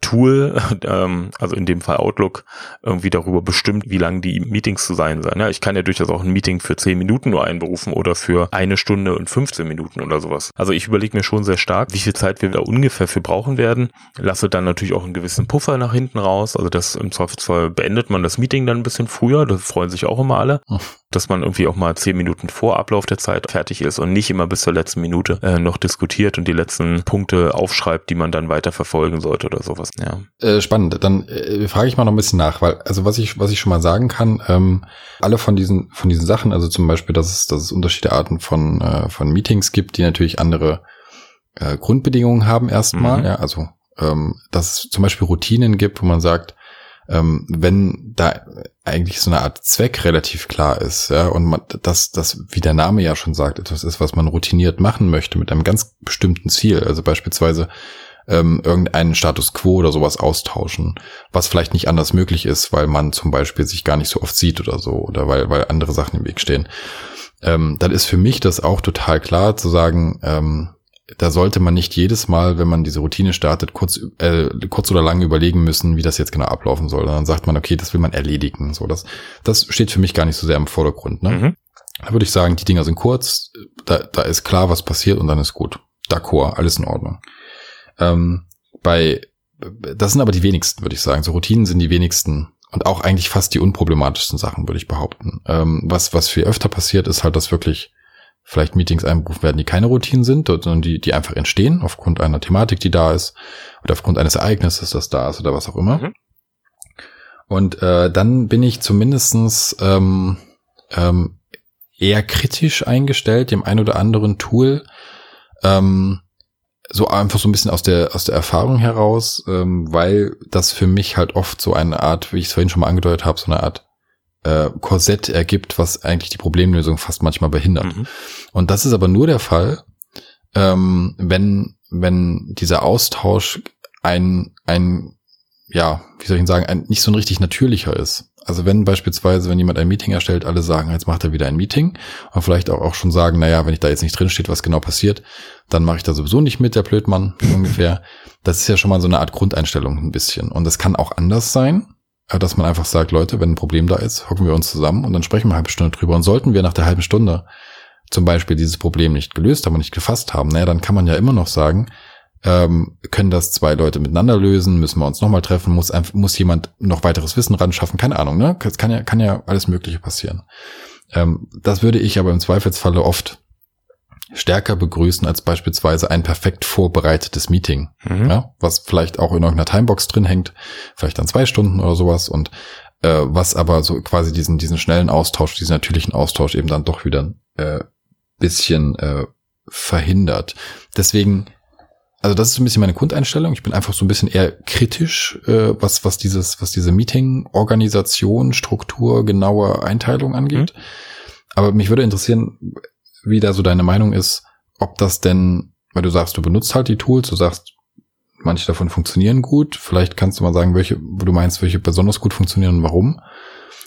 Tool, ähm, also in dem Fall Outlook, irgendwie darüber bestimmt, wie lang die Meetings zu sein sollen. Ja, ich kann ja durchaus auch ein Meeting für 10 Minuten nur einberufen oder für eine Stunde und 15 Minuten oder sowas. Also ich überlege mir schon sehr stark, wie viel Zeit wir da ungefähr für brauchen werden. Lasse dann natürlich auch einen gewissen Puffer nach hinten raus. Also das im Zweifelsfall beendet man das Meeting dann ein bisschen früher. Da freuen sich auch immer alle. Dass man irgendwie auch mal 10 Minuten vor Ablauf der Zeit fertig ist und nicht immer bis zur letzten Minute äh, noch diskutiert und die letzten Punkte aufschreibt, die man dann weiter verfolgen sollte oder sowas sowas, ja. Äh, spannend. Dann äh, frage ich mal noch ein bisschen nach, weil, also was ich, was ich schon mal sagen kann, ähm, alle von diesen, von diesen Sachen, also zum Beispiel, dass es, dass es unterschiedliche Arten von, äh, von Meetings gibt, die natürlich andere äh, Grundbedingungen haben erstmal, mhm. ja, also ähm, dass es zum Beispiel Routinen gibt, wo man sagt, ähm, wenn da eigentlich so eine Art Zweck relativ klar ist, ja, und man, das, das, wie der Name ja schon sagt, etwas ist, was man routiniert machen möchte mit einem ganz bestimmten Ziel. Also beispielsweise ähm, irgendeinen Status quo oder sowas austauschen, was vielleicht nicht anders möglich ist, weil man zum Beispiel sich gar nicht so oft sieht oder so, oder weil, weil andere Sachen im Weg stehen. Ähm, dann ist für mich das auch total klar zu sagen, ähm, da sollte man nicht jedes Mal, wenn man diese Routine startet, kurz, äh, kurz oder lang überlegen müssen, wie das jetzt genau ablaufen soll. Und dann sagt man, okay, das will man erledigen. So, das, das steht für mich gar nicht so sehr im Vordergrund. Ne? Mhm. Da würde ich sagen, die Dinger sind kurz, da, da ist klar, was passiert und dann ist gut. D'accord, alles in Ordnung. Ähm, bei, das sind aber die wenigsten, würde ich sagen. So Routinen sind die wenigsten und auch eigentlich fast die unproblematischsten Sachen, würde ich behaupten. Ähm, was, was viel öfter passiert, ist halt, dass wirklich vielleicht Meetings einberufen werden, die keine Routinen sind, sondern die, die einfach entstehen aufgrund einer Thematik, die da ist oder aufgrund eines Ereignisses, das da ist oder was auch immer. Mhm. Und äh, dann bin ich zumindestens ähm, ähm, eher kritisch eingestellt dem ein oder anderen Tool, ähm, so einfach so ein bisschen aus der aus der Erfahrung heraus, ähm, weil das für mich halt oft so eine Art, wie ich es vorhin schon mal angedeutet habe, so eine Art äh, Korsett ergibt, was eigentlich die Problemlösung fast manchmal behindert. Mhm. Und das ist aber nur der Fall, ähm, wenn wenn dieser Austausch ein ein ja, wie soll ich sagen, ein, nicht so ein richtig natürlicher ist. Also wenn beispielsweise, wenn jemand ein Meeting erstellt, alle sagen, jetzt macht er wieder ein Meeting und vielleicht auch, auch schon sagen, naja, wenn ich da jetzt nicht drin steht, was genau passiert, dann mache ich da sowieso nicht mit, der Blödmann ungefähr. Das ist ja schon mal so eine Art Grundeinstellung ein bisschen. Und das kann auch anders sein, dass man einfach sagt, Leute, wenn ein Problem da ist, hocken wir uns zusammen und dann sprechen wir eine halbe Stunde drüber. Und sollten wir nach der halben Stunde zum Beispiel dieses Problem nicht gelöst haben und nicht gefasst haben, naja, dann kann man ja immer noch sagen, ähm, können das zwei Leute miteinander lösen, müssen wir uns nochmal treffen, muss muss jemand noch weiteres Wissen ran schaffen, keine Ahnung, ne? Das kann ja, kann ja alles Mögliche passieren. Ähm, das würde ich aber im Zweifelsfalle oft stärker begrüßen als beispielsweise ein perfekt vorbereitetes Meeting, mhm. ja, was vielleicht auch in irgendeiner Timebox drin hängt, vielleicht dann zwei Stunden oder sowas und äh, was aber so quasi diesen diesen schnellen Austausch, diesen natürlichen Austausch eben dann doch wieder äh, bisschen äh, verhindert. Deswegen also das ist so ein bisschen meine Grundeinstellung. Ich bin einfach so ein bisschen eher kritisch, äh, was, was dieses, was diese Meeting-Organisation, Struktur, genaue Einteilung angeht. Mhm. Aber mich würde interessieren, wie da so deine Meinung ist, ob das denn, weil du sagst, du benutzt halt die Tools, du sagst, manche davon funktionieren gut. Vielleicht kannst du mal sagen, welche, wo du meinst, welche besonders gut funktionieren und warum.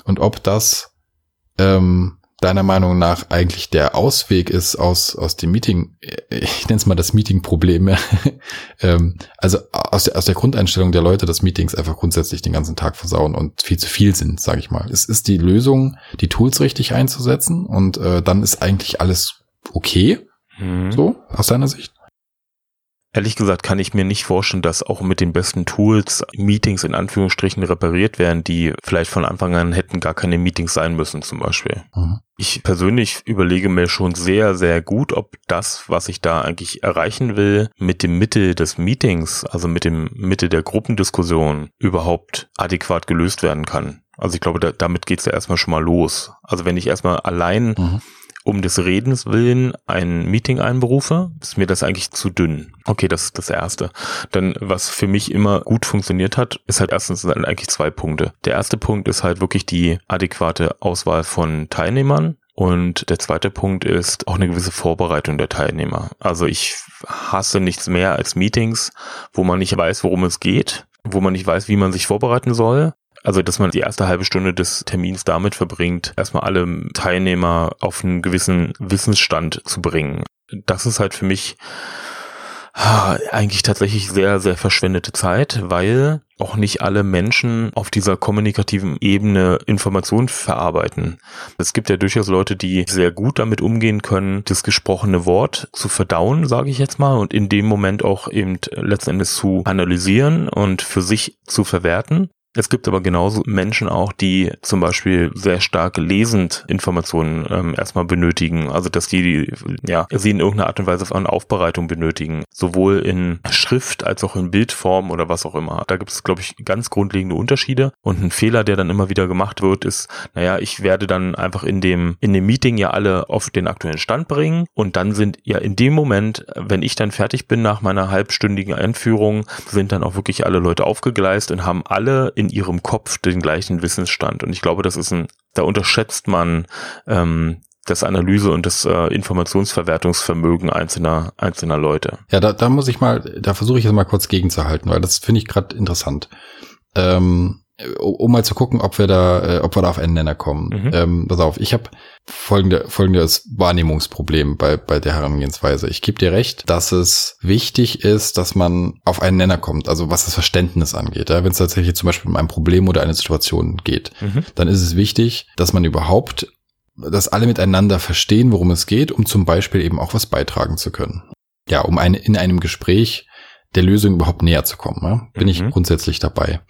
Und ob das ähm, deiner Meinung nach eigentlich der Ausweg ist aus, aus dem Meeting, ich nenne es mal das Meeting-Problem, ähm, also aus der, aus der Grundeinstellung der Leute, dass Meetings einfach grundsätzlich den ganzen Tag versauen und viel zu viel sind, sage ich mal. Es ist die Lösung, die Tools richtig einzusetzen und äh, dann ist eigentlich alles okay, mhm. so aus deiner Sicht. Ehrlich gesagt kann ich mir nicht vorstellen, dass auch mit den besten Tools Meetings in Anführungsstrichen repariert werden, die vielleicht von Anfang an hätten gar keine Meetings sein müssen zum Beispiel. Mhm. Ich persönlich überlege mir schon sehr, sehr gut, ob das, was ich da eigentlich erreichen will, mit dem Mitte des Meetings, also mit dem Mitte der Gruppendiskussion überhaupt adäquat gelöst werden kann. Also ich glaube, da, damit geht's ja erstmal schon mal los. Also wenn ich erstmal allein mhm um des Redens willen ein Meeting einberufe, ist mir das eigentlich zu dünn. Okay, das ist das Erste. Dann, was für mich immer gut funktioniert hat, ist halt erstens eigentlich zwei Punkte. Der erste Punkt ist halt wirklich die adäquate Auswahl von Teilnehmern. Und der zweite Punkt ist auch eine gewisse Vorbereitung der Teilnehmer. Also ich hasse nichts mehr als Meetings, wo man nicht weiß, worum es geht, wo man nicht weiß, wie man sich vorbereiten soll also, dass man die erste halbe Stunde des Termins damit verbringt, erstmal alle Teilnehmer auf einen gewissen Wissensstand zu bringen. Das ist halt für mich ah, eigentlich tatsächlich sehr, sehr verschwendete Zeit, weil auch nicht alle Menschen auf dieser kommunikativen Ebene Informationen verarbeiten. Es gibt ja durchaus Leute, die sehr gut damit umgehen können, das gesprochene Wort zu verdauen, sage ich jetzt mal, und in dem Moment auch eben letzten Endes zu analysieren und für sich zu verwerten. Es gibt aber genauso Menschen auch, die zum Beispiel sehr stark lesend Informationen ähm, erstmal benötigen. Also dass die, ja, sie in irgendeiner Art und Weise an Aufbereitung benötigen. Sowohl in Schrift als auch in Bildform oder was auch immer. Da gibt es, glaube ich, ganz grundlegende Unterschiede. Und ein Fehler, der dann immer wieder gemacht wird, ist, naja, ich werde dann einfach in dem, in dem Meeting ja alle auf den aktuellen Stand bringen. Und dann sind ja in dem Moment, wenn ich dann fertig bin nach meiner halbstündigen Einführung, sind dann auch wirklich alle Leute aufgegleist und haben alle in ihrem Kopf den gleichen Wissensstand. Und ich glaube, das ist ein, da unterschätzt man ähm, das Analyse und das äh, Informationsverwertungsvermögen einzelner einzelner Leute. Ja, da, da muss ich mal, da versuche ich jetzt mal kurz gegenzuhalten, weil das finde ich gerade interessant. Ähm, um mal zu gucken, ob wir da, äh, ob wir da auf einen Nenner kommen. Mhm. Ähm, pass auf, ich habe folgende, folgendes Wahrnehmungsproblem bei, bei der Herangehensweise. Ich gebe dir recht, dass es wichtig ist, dass man auf einen Nenner kommt, also was das Verständnis angeht. Ja? Wenn es tatsächlich zum Beispiel um ein Problem oder eine Situation geht, mhm. dann ist es wichtig, dass man überhaupt, dass alle miteinander verstehen, worum es geht, um zum Beispiel eben auch was beitragen zu können. Ja, um eine, in einem Gespräch der Lösung überhaupt näher zu kommen. Ja? Bin mhm. ich grundsätzlich dabei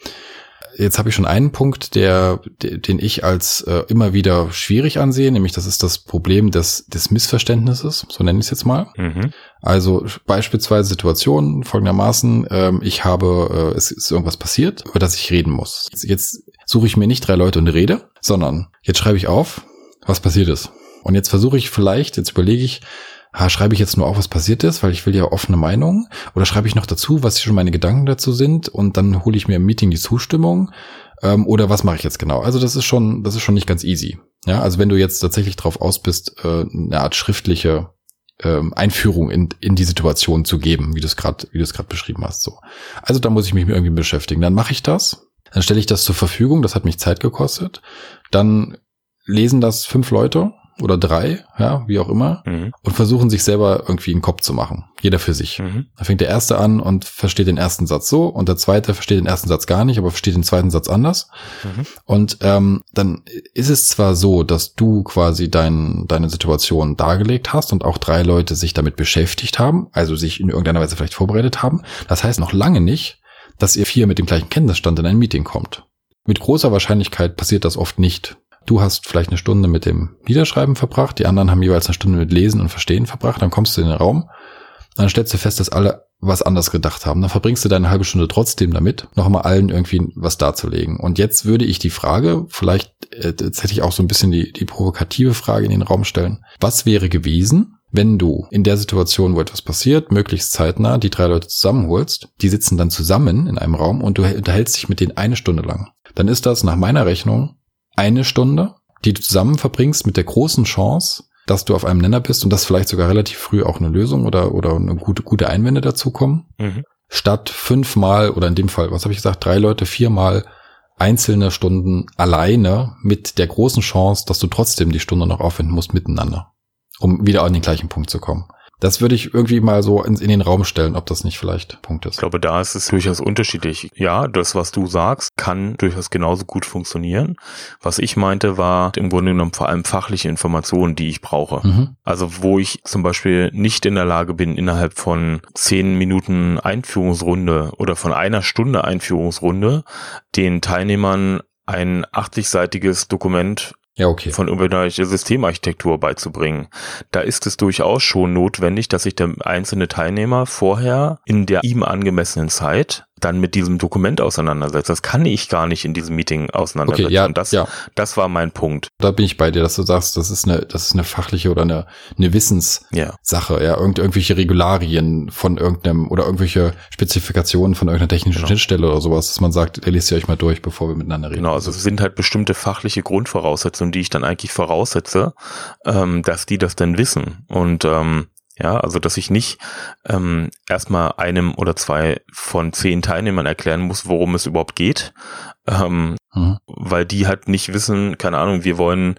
jetzt habe ich schon einen Punkt, der, den ich als äh, immer wieder schwierig ansehe, nämlich das ist das Problem des, des Missverständnisses, so nenne ich es jetzt mal. Mhm. Also beispielsweise Situationen folgendermaßen, ähm, ich habe, äh, es ist irgendwas passiert, über das ich reden muss. Jetzt, jetzt suche ich mir nicht drei Leute und rede, sondern jetzt schreibe ich auf, was passiert ist. Und jetzt versuche ich vielleicht, jetzt überlege ich, ha, schreibe ich jetzt nur auf, was passiert ist, weil ich will ja offene Meinung, oder schreibe ich noch dazu, was schon meine Gedanken dazu sind, und dann hole ich mir im Meeting die Zustimmung, ähm, oder was mache ich jetzt genau? Also das ist schon, das ist schon nicht ganz easy. Ja, also wenn du jetzt tatsächlich drauf aus bist, äh, eine Art schriftliche ähm, Einführung in, in die Situation zu geben, wie du es gerade, wie du es gerade beschrieben hast. So, also da muss ich mich irgendwie beschäftigen. Dann mache ich das, dann stelle ich das zur Verfügung. Das hat mich Zeit gekostet. Dann lesen das fünf Leute oder drei, ja, wie auch immer, mhm. und versuchen sich selber irgendwie einen Kopf zu machen. Jeder für sich. Mhm. Da fängt der erste an und versteht den ersten Satz so und der zweite versteht den ersten Satz gar nicht, aber versteht den zweiten Satz anders. Mhm. Und ähm, dann ist es zwar so, dass du quasi dein, deine Situation dargelegt hast und auch drei Leute sich damit beschäftigt haben, also sich in irgendeiner Weise vielleicht vorbereitet haben. Das heißt noch lange nicht, dass ihr vier mit dem gleichen Kenntnisstand in ein Meeting kommt. Mit großer Wahrscheinlichkeit passiert das oft nicht. Du hast vielleicht eine Stunde mit dem Niederschreiben verbracht, die anderen haben jeweils eine Stunde mit Lesen und Verstehen verbracht, dann kommst du in den Raum, dann stellst du fest, dass alle was anders gedacht haben. Dann verbringst du deine halbe Stunde trotzdem damit, noch einmal allen irgendwie was darzulegen. Und jetzt würde ich die Frage, vielleicht, äh, jetzt hätte ich auch so ein bisschen die, die provokative Frage in den Raum stellen. Was wäre gewesen, wenn du in der Situation, wo etwas passiert, möglichst zeitnah die drei Leute zusammenholst, die sitzen dann zusammen in einem Raum und du unterhältst dich mit denen eine Stunde lang. Dann ist das nach meiner Rechnung eine Stunde, die du zusammen verbringst mit der großen Chance, dass du auf einem Nenner bist und dass vielleicht sogar relativ früh auch eine Lösung oder, oder eine gute, gute Einwände dazukommen. Mhm. Statt fünfmal oder in dem Fall, was habe ich gesagt, drei Leute viermal einzelne Stunden alleine mit der großen Chance, dass du trotzdem die Stunde noch aufwenden musst miteinander, um wieder an den gleichen Punkt zu kommen. Das würde ich irgendwie mal so in, in, den Raum stellen, ob das nicht vielleicht Punkt ist. Ich glaube, da ist es durchaus unterschiedlich. Ja, das, was du sagst, kann durchaus genauso gut funktionieren. Was ich meinte, war im Grunde genommen vor allem fachliche Informationen, die ich brauche. Mhm. Also wo ich zum Beispiel nicht in der Lage bin, innerhalb von zehn Minuten Einführungsrunde oder von einer Stunde Einführungsrunde den Teilnehmern ein 80-seitiges Dokument ja, okay. von irgendwelcher Systemarchitektur beizubringen. Da ist es durchaus schon notwendig, dass sich der einzelne Teilnehmer vorher in der ihm angemessenen Zeit dann mit diesem Dokument auseinandersetzt. Das kann ich gar nicht in diesem Meeting auseinandersetzen. Okay, ja, Und das, ja. das war mein Punkt. Da bin ich bei dir, dass du sagst, das ist eine, das ist eine fachliche oder eine, eine Wissenssache, ja, ja Irgend, irgendwelche Regularien von irgendeinem oder irgendwelche Spezifikationen von irgendeiner technischen genau. Schnittstelle oder sowas, dass man sagt, ihr lest ihr euch mal durch, bevor wir miteinander reden. Genau, also es sind halt bestimmte fachliche Grundvoraussetzungen, die ich dann eigentlich voraussetze, ähm, dass die das denn wissen. Und ähm, ja, also dass ich nicht ähm, erstmal einem oder zwei von zehn Teilnehmern erklären muss, worum es überhaupt geht, ähm, mhm. weil die halt nicht wissen, keine Ahnung, wir wollen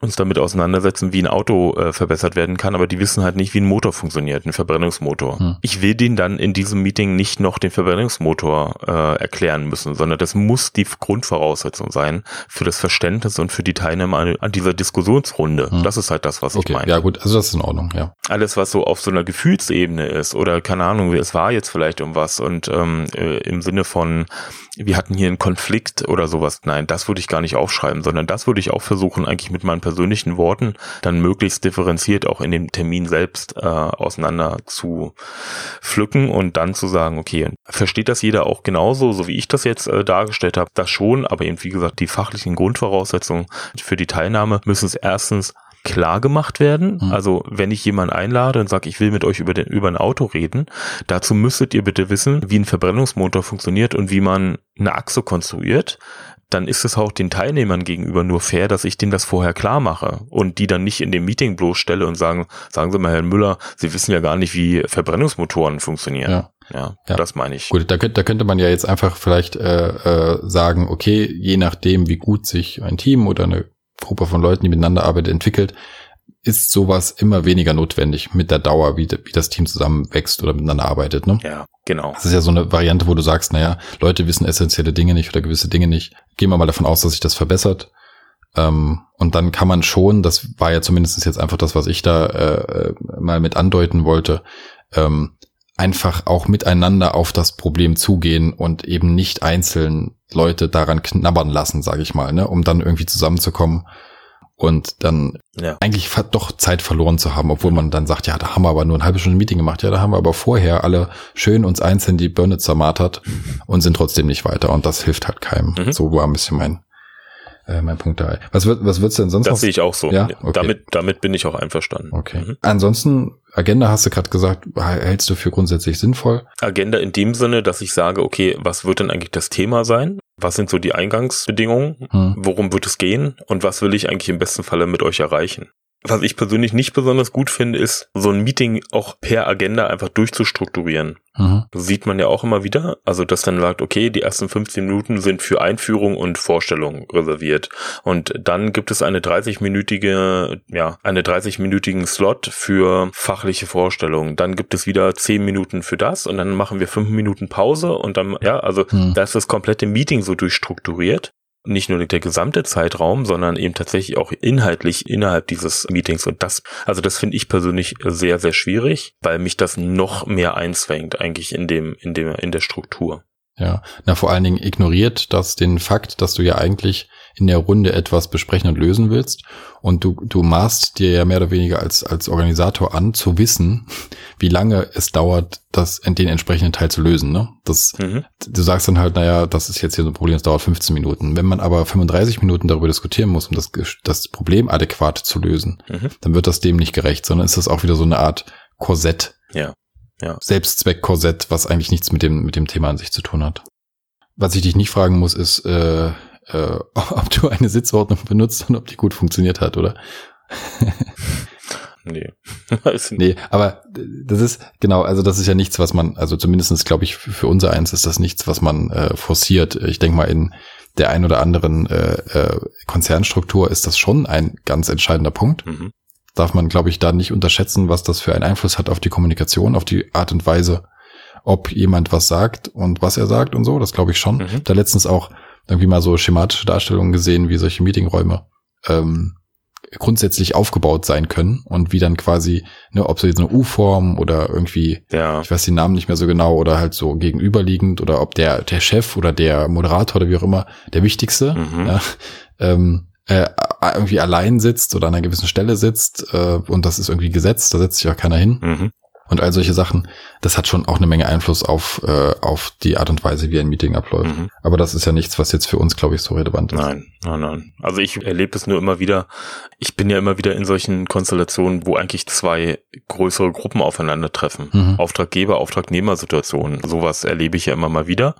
uns damit auseinandersetzen, wie ein Auto äh, verbessert werden kann, aber die wissen halt nicht, wie ein Motor funktioniert, ein Verbrennungsmotor. Hm. Ich will denen dann in diesem Meeting nicht noch den Verbrennungsmotor äh, erklären müssen, sondern das muss die Grundvoraussetzung sein für das Verständnis und für die Teilnehmer an, an dieser Diskussionsrunde. Hm. Das ist halt das, was okay. ich meine. Ja gut, also das ist in Ordnung, ja. Alles, was so auf so einer Gefühlsebene ist oder keine Ahnung, es war jetzt vielleicht um was und ähm, äh, im Sinne von wir hatten hier einen Konflikt oder sowas. Nein, das würde ich gar nicht aufschreiben, sondern das würde ich auch versuchen, eigentlich mit meinen persönlichen Worten dann möglichst differenziert auch in dem Termin selbst äh, auseinander zu pflücken und dann zu sagen, okay, versteht das jeder auch genauso, so wie ich das jetzt äh, dargestellt habe, das schon, aber eben wie gesagt, die fachlichen Grundvoraussetzungen für die Teilnahme müssen es erstens klar gemacht werden. Mhm. Also wenn ich jemanden einlade und sage, ich will mit euch über, den, über ein Auto reden, dazu müsstet ihr bitte wissen, wie ein Verbrennungsmotor funktioniert und wie man eine Achse konstruiert dann ist es auch den Teilnehmern gegenüber nur fair, dass ich denen das vorher klar mache und die dann nicht in dem Meeting bloßstelle und sagen, sagen Sie mal, Herr Müller, Sie wissen ja gar nicht, wie Verbrennungsmotoren funktionieren. Ja. Ja, ja, das meine ich. Gut, da, da könnte man ja jetzt einfach vielleicht äh, äh, sagen, okay, je nachdem, wie gut sich ein Team oder eine Gruppe von Leuten, die miteinander arbeitet, entwickelt, ist sowas immer weniger notwendig mit der Dauer, wie, wie das Team zusammen wächst oder miteinander arbeitet. Ne? Ja, genau. Das ist ja so eine Variante, wo du sagst, naja, Leute wissen essentielle Dinge nicht oder gewisse Dinge nicht. Gehen wir mal davon aus, dass sich das verbessert. Ähm, und dann kann man schon, das war ja zumindest jetzt einfach das, was ich da äh, mal mit andeuten wollte, ähm, einfach auch miteinander auf das Problem zugehen und eben nicht einzeln Leute daran knabbern lassen, sage ich mal, ne, um dann irgendwie zusammenzukommen und dann ja. eigentlich doch Zeit verloren zu haben, obwohl man dann sagt, ja, da haben wir aber nur ein halbe Stunde Meeting gemacht, ja, da haben wir aber vorher alle schön uns einzeln die Birne zermartert und sind trotzdem nicht weiter und das hilft halt keinem. Mhm. So war ein bisschen mein äh, mein Punkt dabei. Was wird was wird's denn sonst das noch? Das sehe ich auch so. Ja? Okay. Damit damit bin ich auch einverstanden. Okay. Mhm. Ansonsten Agenda hast du gerade gesagt, hältst du für grundsätzlich sinnvoll? Agenda in dem Sinne, dass ich sage, okay, was wird denn eigentlich das Thema sein? Was sind so die Eingangsbedingungen? Hm. Worum wird es gehen? Und was will ich eigentlich im besten Falle mit euch erreichen? Was ich persönlich nicht besonders gut finde, ist, so ein Meeting auch per Agenda einfach durchzustrukturieren. Mhm. Das sieht man ja auch immer wieder. Also, dass dann sagt, okay, die ersten 15 Minuten sind für Einführung und Vorstellung reserviert. Und dann gibt es eine 30-minütige, ja, eine 30-minütigen Slot für fachliche Vorstellungen. Dann gibt es wieder 10 Minuten für das und dann machen wir 5 Minuten Pause und dann, ja, also, mhm. da ist das komplette Meeting so durchstrukturiert nicht nur der gesamte Zeitraum, sondern eben tatsächlich auch inhaltlich innerhalb dieses Meetings. Und das, also das finde ich persönlich sehr, sehr schwierig, weil mich das noch mehr einzwängt eigentlich in dem, in dem, in der Struktur. Ja, na vor allen Dingen ignoriert das den Fakt, dass du ja eigentlich in der Runde etwas besprechen und lösen willst und du du maßt dir ja mehr oder weniger als als Organisator an zu wissen, wie lange es dauert, das den entsprechenden Teil zu lösen. Ne? Das mhm. du sagst dann halt, naja, das ist jetzt hier so ein Problem, das dauert 15 Minuten. Wenn man aber 35 Minuten darüber diskutieren muss, um das das Problem adäquat zu lösen, mhm. dann wird das dem nicht gerecht, sondern ist das auch wieder so eine Art Korsett. Ja ja. Selbstzweck-Korsett, was eigentlich nichts mit dem, mit dem Thema an sich zu tun hat. Was ich dich nicht fragen muss, ist, äh, äh, ob du eine Sitzordnung benutzt und ob die gut funktioniert hat, oder? nee. nee, aber das ist, genau, also das ist ja nichts, was man, also zumindestens glaube ich, für unser eins ist das nichts, was man äh, forciert. Ich denke mal, in der ein oder anderen äh, äh, Konzernstruktur ist das schon ein ganz entscheidender Punkt. Mhm. Darf man, glaube ich, da nicht unterschätzen, was das für einen Einfluss hat auf die Kommunikation, auf die Art und Weise, ob jemand was sagt und was er sagt und so. Das glaube ich schon. Mhm. Da letztens auch irgendwie mal so schematische Darstellungen gesehen, wie solche Meetingräume ähm, grundsätzlich aufgebaut sein können und wie dann quasi, ne, ob so jetzt eine U-Form oder irgendwie, ja. ich weiß den Namen nicht mehr so genau oder halt so gegenüberliegend oder ob der der Chef oder der Moderator oder wie auch immer der wichtigste mhm. ja, ähm, äh, irgendwie allein sitzt oder an einer gewissen Stelle sitzt äh, und das ist irgendwie gesetzt, da setzt sich auch keiner hin. Mhm und all solche Sachen, das hat schon auch eine Menge Einfluss auf, äh, auf die Art und Weise, wie ein Meeting abläuft. Mhm. Aber das ist ja nichts, was jetzt für uns, glaube ich, so relevant ist. Nein, nein, nein. Also ich erlebe es nur immer wieder. Ich bin ja immer wieder in solchen Konstellationen, wo eigentlich zwei größere Gruppen aufeinandertreffen. Mhm. Auftraggeber, Auftragnehmer-Situationen. Sowas erlebe ich ja immer mal wieder.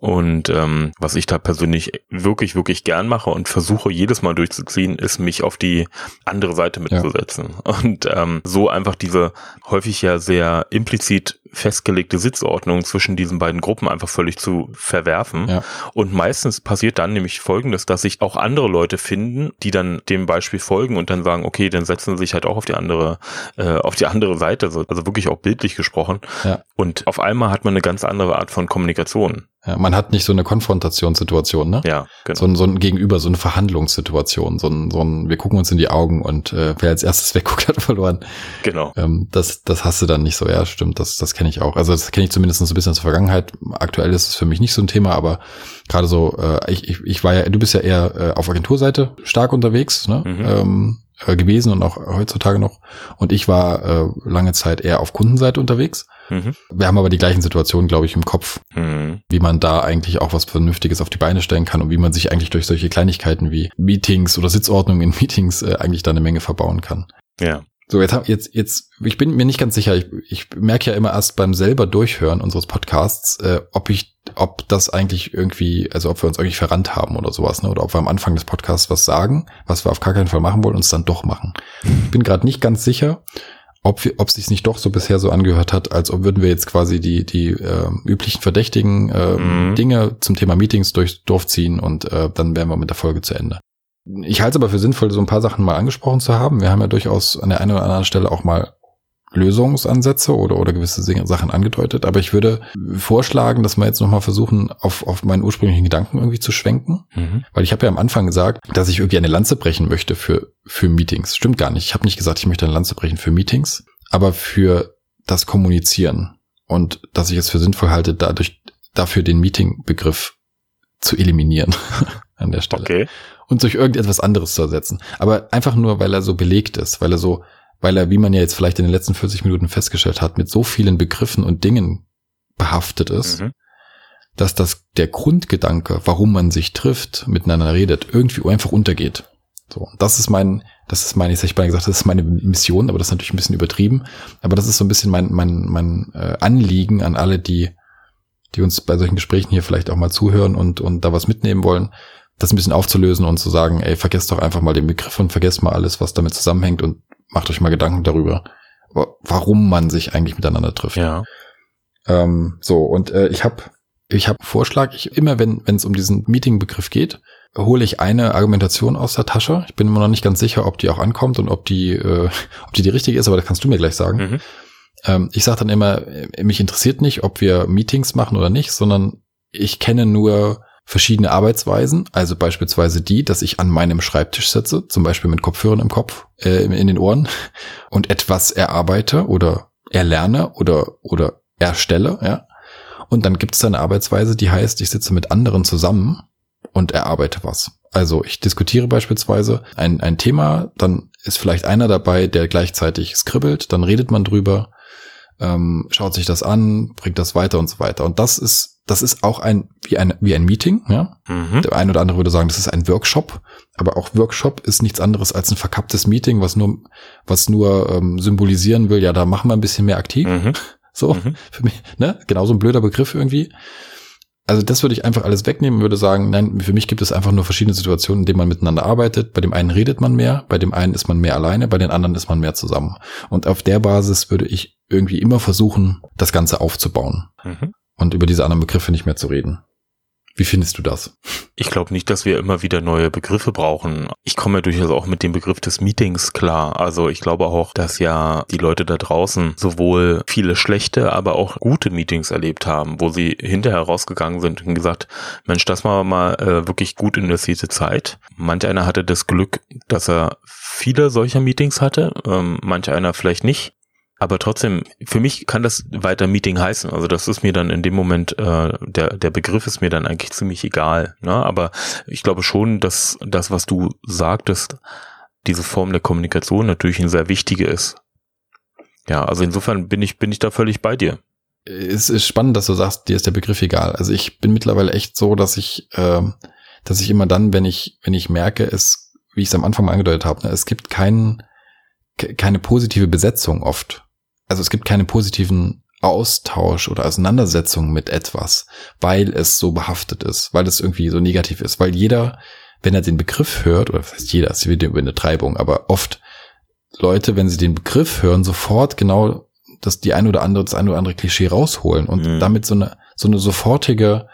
Und ähm, was ich da persönlich wirklich, wirklich gern mache und versuche jedes Mal durchzuziehen, ist mich auf die andere Seite mitzusetzen. Ja. Und ähm, so einfach diese häufig ja sehr implizit festgelegte Sitzordnung zwischen diesen beiden Gruppen einfach völlig zu verwerfen. Ja. Und meistens passiert dann nämlich Folgendes, dass sich auch andere Leute finden, die dann dem Beispiel folgen und dann sagen, okay, dann setzen sie sich halt auch auf die andere, äh, auf die andere Seite, also wirklich auch bildlich gesprochen. Ja. Und auf einmal hat man eine ganz andere Art von Kommunikation. Ja, man hat nicht so eine Konfrontationssituation, ne? Ja, genau. So ein, so ein Gegenüber, so eine Verhandlungssituation, so ein, so ein, wir gucken uns in die Augen und äh, wer als erstes wegguckt, hat verloren. Genau. Ähm, das, das hast du dann nicht so, ja, stimmt, das, das kenne ich auch. Also das kenne ich zumindest so ein bisschen aus der Vergangenheit. Aktuell ist es für mich nicht so ein Thema, aber gerade so, äh, ich, ich, ich war ja, du bist ja eher äh, auf Agenturseite stark unterwegs, ne? Mhm. Ähm, äh, gewesen und auch heutzutage noch. Und ich war äh, lange Zeit eher auf Kundenseite unterwegs. Mhm. Wir haben aber die gleichen Situationen, glaube ich, im Kopf, mhm. wie man da eigentlich auch was Vernünftiges auf die Beine stellen kann und wie man sich eigentlich durch solche Kleinigkeiten wie Meetings oder Sitzordnung in Meetings äh, eigentlich da eine Menge verbauen kann. Ja. So, jetzt, jetzt, jetzt, ich bin mir nicht ganz sicher. Ich, ich merke ja immer erst beim selber Durchhören unseres Podcasts, äh, ob ich, ob das eigentlich irgendwie, also ob wir uns irgendwie verrannt haben oder sowas, ne? Oder ob wir am Anfang des Podcasts was sagen, was wir auf gar keinen Fall machen wollen, und es dann doch machen. Ich bin gerade nicht ganz sicher ob wir, ob es sich nicht doch so bisher so angehört hat, als ob würden wir jetzt quasi die die äh, üblichen verdächtigen äh, mhm. Dinge zum Thema Meetings durch Dorf ziehen und äh, dann wären wir mit der Folge zu Ende. Ich halte es aber für sinnvoll, so ein paar Sachen mal angesprochen zu haben. Wir haben ja durchaus an der einen oder anderen Stelle auch mal Lösungsansätze oder, oder gewisse Sachen angedeutet. Aber ich würde vorschlagen, dass wir jetzt nochmal versuchen, auf, auf meinen ursprünglichen Gedanken irgendwie zu schwenken. Mhm. Weil ich habe ja am Anfang gesagt, dass ich irgendwie eine Lanze brechen möchte für, für Meetings. Stimmt gar nicht. Ich habe nicht gesagt, ich möchte eine Lanze brechen für Meetings, aber für das Kommunizieren. Und dass ich es für sinnvoll halte, dadurch dafür den Meeting-Begriff zu eliminieren an der Stelle. Okay. Und durch irgendetwas anderes zu ersetzen. Aber einfach nur, weil er so belegt ist, weil er so weil er, wie man ja jetzt vielleicht in den letzten 40 Minuten festgestellt hat, mit so vielen Begriffen und Dingen behaftet ist, mhm. dass das der Grundgedanke, warum man sich trifft, miteinander redet, irgendwie einfach untergeht. So, das ist mein, das ist meine, ich hätte gesagt, das ist meine Mission, aber das ist natürlich ein bisschen übertrieben. Aber das ist so ein bisschen mein, mein, mein äh, Anliegen an alle, die, die uns bei solchen Gesprächen hier vielleicht auch mal zuhören und, und da was mitnehmen wollen, das ein bisschen aufzulösen und zu sagen, ey, vergesst doch einfach mal den Begriff und vergesst mal alles, was damit zusammenhängt und macht euch mal Gedanken darüber, warum man sich eigentlich miteinander trifft. Ja. Ähm, so, und äh, ich habe ich hab einen Vorschlag, ich immer, wenn es um diesen Meeting-Begriff geht, hole ich eine Argumentation aus der Tasche. Ich bin immer noch nicht ganz sicher, ob die auch ankommt und ob die, äh, ob die die richtige ist, aber das kannst du mir gleich sagen. Mhm. Ähm, ich sage dann immer, äh, mich interessiert nicht, ob wir Meetings machen oder nicht, sondern ich kenne nur verschiedene Arbeitsweisen, also beispielsweise die, dass ich an meinem Schreibtisch sitze, zum Beispiel mit Kopfhörern im Kopf, äh, in den Ohren und etwas erarbeite oder erlerne oder oder erstelle, ja. Und dann gibt es eine Arbeitsweise, die heißt, ich sitze mit anderen zusammen und erarbeite was. Also ich diskutiere beispielsweise ein, ein Thema, dann ist vielleicht einer dabei, der gleichzeitig skribbelt, dann redet man drüber, ähm, schaut sich das an, bringt das weiter und so weiter. Und das ist das ist auch ein wie ein wie ein Meeting. Ja? Mhm. Der eine oder andere würde sagen, das ist ein Workshop, aber auch Workshop ist nichts anderes als ein verkapptes Meeting, was nur was nur ähm, symbolisieren will. Ja, da machen wir ein bisschen mehr aktiv. Mhm. So mhm. für mich, ne? Genau so ein blöder Begriff irgendwie. also das würde ich einfach alles wegnehmen und würde sagen, nein, für mich gibt es einfach nur verschiedene Situationen, in denen man miteinander arbeitet. Bei dem einen redet man mehr, bei dem einen ist man mehr alleine, bei den anderen ist man mehr zusammen. Und auf der Basis würde ich irgendwie immer versuchen, das Ganze aufzubauen. Mhm. Und über diese anderen Begriffe nicht mehr zu reden. Wie findest du das? Ich glaube nicht, dass wir immer wieder neue Begriffe brauchen. Ich komme ja durchaus auch mit dem Begriff des Meetings klar. Also ich glaube auch, dass ja die Leute da draußen sowohl viele schlechte, aber auch gute Meetings erlebt haben, wo sie hinterher rausgegangen sind und gesagt, Mensch, das war mal äh, wirklich gut investierte Zeit. Manch einer hatte das Glück, dass er viele solcher Meetings hatte, ähm, manch einer vielleicht nicht. Aber trotzdem, für mich kann das weiter Meeting heißen. Also das ist mir dann in dem Moment, äh, der, der Begriff ist mir dann eigentlich ziemlich egal. Ne? Aber ich glaube schon, dass das, was du sagtest, diese Form der Kommunikation natürlich eine sehr wichtige ist. Ja, also insofern bin ich, bin ich da völlig bei dir. Es ist spannend, dass du sagst, dir ist der Begriff egal. Also ich bin mittlerweile echt so, dass ich, äh, dass ich immer dann, wenn ich, wenn ich merke, es, wie ich es am Anfang mal angedeutet habe, ne, es gibt keinen, keine positive Besetzung oft also es gibt keine positiven Austausch oder Auseinandersetzung mit etwas, weil es so behaftet ist, weil es irgendwie so negativ ist, weil jeder, wenn er den Begriff hört, oder was heißt jeder, ist wieder über eine Treibung, aber oft Leute, wenn sie den Begriff hören, sofort genau das die ein oder andere, das ein oder andere Klischee rausholen und mhm. damit so eine, so eine sofortige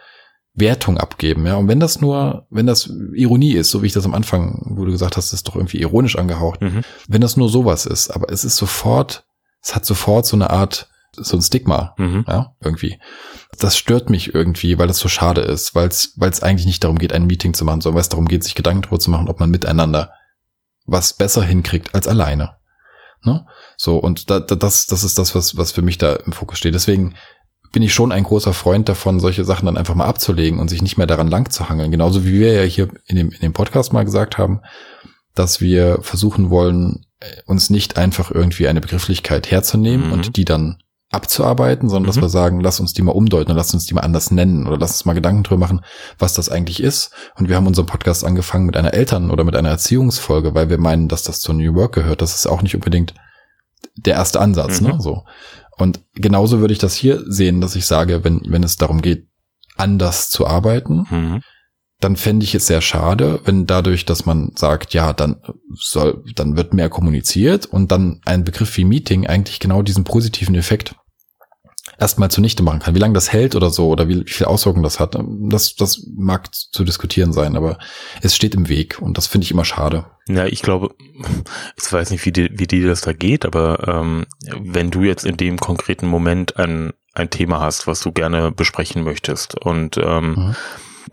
Wertung abgeben, ja. Und wenn das nur, wenn das Ironie ist, so wie ich das am Anfang, wo du gesagt hast, das ist doch irgendwie ironisch angehaucht, mhm. wenn das nur sowas ist, aber es ist sofort es hat sofort so eine Art, so ein Stigma, mhm. ja, irgendwie. Das stört mich irgendwie, weil das so schade ist, weil es weil es eigentlich nicht darum geht, ein Meeting zu machen, sondern weil es darum geht, sich Gedanken darüber zu machen, ob man miteinander was besser hinkriegt als alleine. Ne? So, und da, da, das, das ist das, was, was für mich da im Fokus steht. Deswegen bin ich schon ein großer Freund davon, solche Sachen dann einfach mal abzulegen und sich nicht mehr daran lang zu hangeln. Genauso wie wir ja hier in dem, in dem Podcast mal gesagt haben, dass wir versuchen wollen, uns nicht einfach irgendwie eine Begrifflichkeit herzunehmen mhm. und die dann abzuarbeiten, sondern mhm. dass wir sagen, lass uns die mal umdeuten und lass uns die mal anders nennen oder lass uns mal Gedanken drüber machen, was das eigentlich ist. Und wir haben unseren Podcast angefangen mit einer Eltern- oder mit einer Erziehungsfolge, weil wir meinen, dass das zur New Work gehört. Das ist auch nicht unbedingt der erste Ansatz, ne? mhm. ne? So. Und genauso würde ich das hier sehen, dass ich sage, wenn, wenn es darum geht, anders zu arbeiten, mhm dann fände ich es sehr schade, wenn dadurch, dass man sagt, ja, dann soll, dann wird mehr kommuniziert und dann ein Begriff wie Meeting eigentlich genau diesen positiven Effekt erstmal zunichte machen kann. Wie lange das hält oder so oder wie, wie viel Auswirkungen das hat, das, das mag zu diskutieren sein, aber es steht im Weg und das finde ich immer schade. Ja, ich glaube, ich weiß nicht, wie, die, wie dir das da geht, aber ähm, wenn du jetzt in dem konkreten Moment ein, ein Thema hast, was du gerne besprechen möchtest und ähm, mhm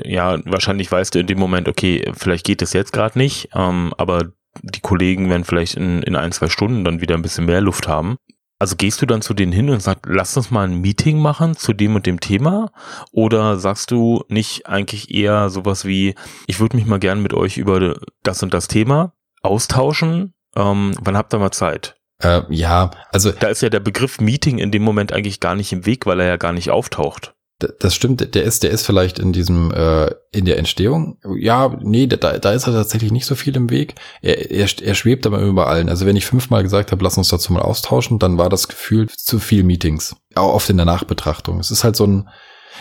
ja, wahrscheinlich weißt du in dem Moment, okay, vielleicht geht es jetzt gerade nicht, ähm, aber die Kollegen werden vielleicht in, in ein, zwei Stunden dann wieder ein bisschen mehr Luft haben. Also gehst du dann zu denen hin und sagst, lass uns mal ein Meeting machen zu dem und dem Thema? Oder sagst du nicht eigentlich eher sowas wie, ich würde mich mal gern mit euch über das und das Thema austauschen? Ähm, wann habt ihr mal Zeit? Äh, ja, also. Da ist ja der Begriff Meeting in dem Moment eigentlich gar nicht im Weg, weil er ja gar nicht auftaucht das stimmt, der ist, der ist vielleicht in diesem, äh, in der Entstehung. Ja, nee, da, da ist er tatsächlich nicht so viel im Weg. Er, er, er schwebt aber über allen. Also wenn ich fünfmal gesagt habe, lass uns dazu mal austauschen, dann war das Gefühl zu viel Meetings. Auch oft in der Nachbetrachtung. Es ist halt so ein,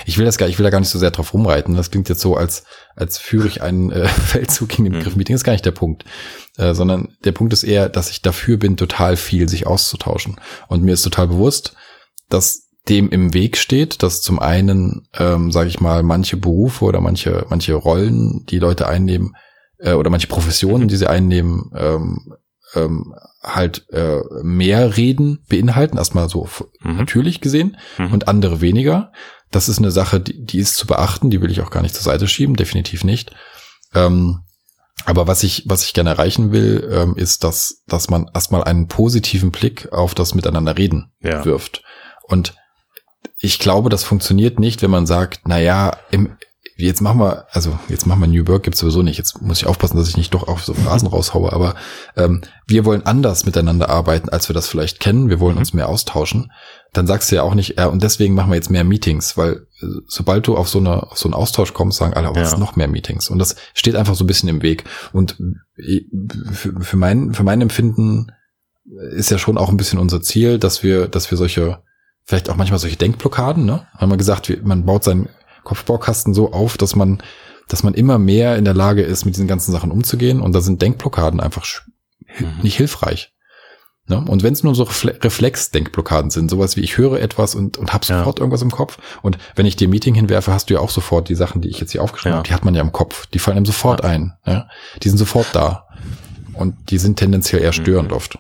ich will das gar, ich will da gar nicht so sehr drauf rumreiten. Das klingt jetzt so, als, als führe ich einen äh, Feldzug gegen den Begriff mhm. Meeting. Das ist gar nicht der Punkt. Äh, sondern der Punkt ist eher, dass ich dafür bin, total viel sich auszutauschen. Und mir ist total bewusst, dass dem im Weg steht, dass zum einen, ähm, sage ich mal, manche Berufe oder manche manche Rollen, die Leute einnehmen äh, oder manche Professionen, die sie einnehmen, ähm, ähm, halt äh, mehr Reden beinhalten, erstmal so mhm. natürlich gesehen mhm. und andere weniger. Das ist eine Sache, die, die ist zu beachten, die will ich auch gar nicht zur Seite schieben, definitiv nicht. Ähm, aber was ich, was ich gerne erreichen will, ähm, ist, dass, dass man erstmal einen positiven Blick auf das Miteinander reden ja. wirft. Und ich glaube, das funktioniert nicht, wenn man sagt, na ja, im, jetzt machen wir, also jetzt machen wir New Work gibt's sowieso nicht. Jetzt muss ich aufpassen, dass ich nicht doch auf so Phrasen raushaue, aber ähm, wir wollen anders miteinander arbeiten, als wir das vielleicht kennen. Wir wollen mhm. uns mehr austauschen. Dann sagst du ja auch nicht, äh, und deswegen machen wir jetzt mehr Meetings, weil äh, sobald du auf so eine auf so einen Austausch kommst, sagen alle, oh, ja. noch mehr Meetings. Und das steht einfach so ein bisschen im Weg. Und äh, für, für mein für mein Empfinden ist ja schon auch ein bisschen unser Ziel, dass wir dass wir solche vielleicht auch manchmal solche Denkblockaden, ne? Haben wir gesagt, man baut sein, Kopfbaukasten so auf, dass man, dass man immer mehr in der Lage ist, mit diesen ganzen Sachen umzugehen. Und da sind Denkblockaden einfach mhm. nicht hilfreich. Ne? Und wenn es nur so Reflex-Denkblockaden sind, sowas wie ich höre etwas und, und habe sofort ja. irgendwas im Kopf. Und wenn ich dir Meeting hinwerfe, hast du ja auch sofort die Sachen, die ich jetzt hier aufgeschrieben ja. habe, die hat man ja im Kopf. Die fallen einem sofort ja. ein. Ja? Die sind sofort da. Und die sind tendenziell eher störend mhm. oft.